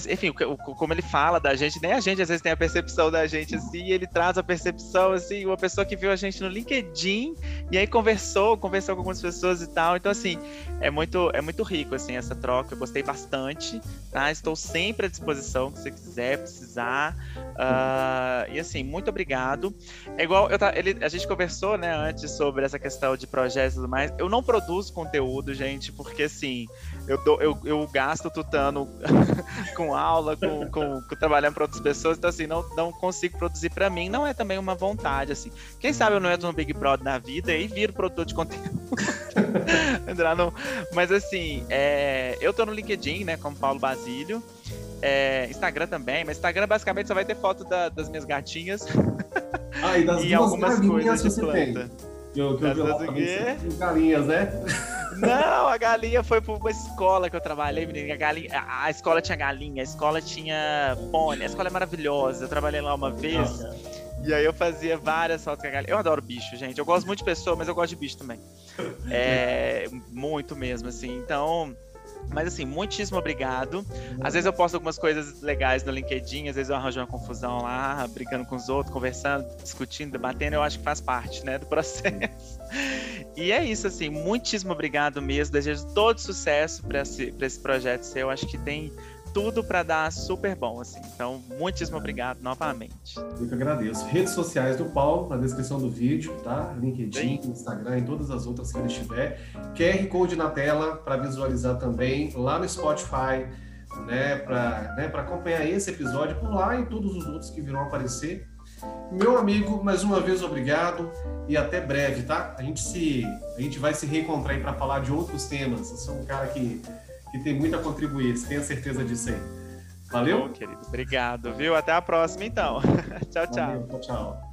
enfim, como ele fala da gente, nem a gente às vezes tem a percepção da gente assim, ele traz a percepção assim, uma pessoa que viu a gente no LinkedIn e aí conversou, conversou com algumas pessoas e tal. Então, assim, é muito, é muito rico assim, essa troca. Eu gostei bastante, tá? Estou sempre à disposição se você quiser, precisar. Uh, e assim, muito obrigado. É igual eu, ele, a gente conversou né, antes sobre essa questão de projetos e tudo mais. Eu não produzo conteúdo, gente, porque assim, eu, dou, eu, eu gasto tutano [LAUGHS] com aula, com, com, com trabalhando para outras pessoas, então assim, não, não consigo produzir para mim, não é também uma vontade, assim. Quem sabe eu não entro no Big Brother da vida e viro produtor de conteúdo. [LAUGHS] Entrar no... Mas assim, é... eu tô no LinkedIn, né, como Paulo Basílio. É... Instagram também, mas Instagram basicamente só vai ter foto da, das minhas gatinhas.
Ah, e das [LAUGHS] e algumas coisas de planta. Que eu, que eu vi galinhas, né?
Não, a galinha foi para uma escola que eu trabalhei, menina. A, galinha, a, escola tinha galinha, a escola tinha pônei, a escola é maravilhosa. Eu trabalhei lá uma vez. e aí eu fazia várias fotos com a galinha. Eu adoro bicho, gente. Eu gosto muito de pessoa, mas eu gosto de bicho também. É, muito mesmo, assim. Então, mas assim, muitíssimo obrigado. Às vezes eu posto algumas coisas legais no LinkedIn, às vezes eu arranjo uma confusão lá, brigando com os outros, conversando, discutindo, debatendo, eu acho que faz parte, né, do [LAUGHS] processo. E é isso, assim, muitíssimo obrigado mesmo. Desejo todo sucesso para esse, esse projeto seu. Acho que tem tudo para dar super bom, assim. Então, muitíssimo obrigado novamente.
Eu que agradeço. Redes sociais do Paulo, na descrição do vídeo, tá? LinkedIn, Sim. Instagram e todas as outras que ele tiver. QR Code na tela para visualizar também, lá no Spotify, né? Para né, acompanhar esse episódio por lá e todos os outros que virão aparecer. Meu amigo, mais uma vez obrigado e até breve, tá? A gente se a gente vai se reencontrar aí para falar de outros temas. Eu sou um cara que que tem muito a contribuir, você tenha certeza disso aí. Valeu?
Bom, querido. Obrigado, viu? Até a próxima, então. [LAUGHS] tchau, tchau. Valeu,
tchau, tchau.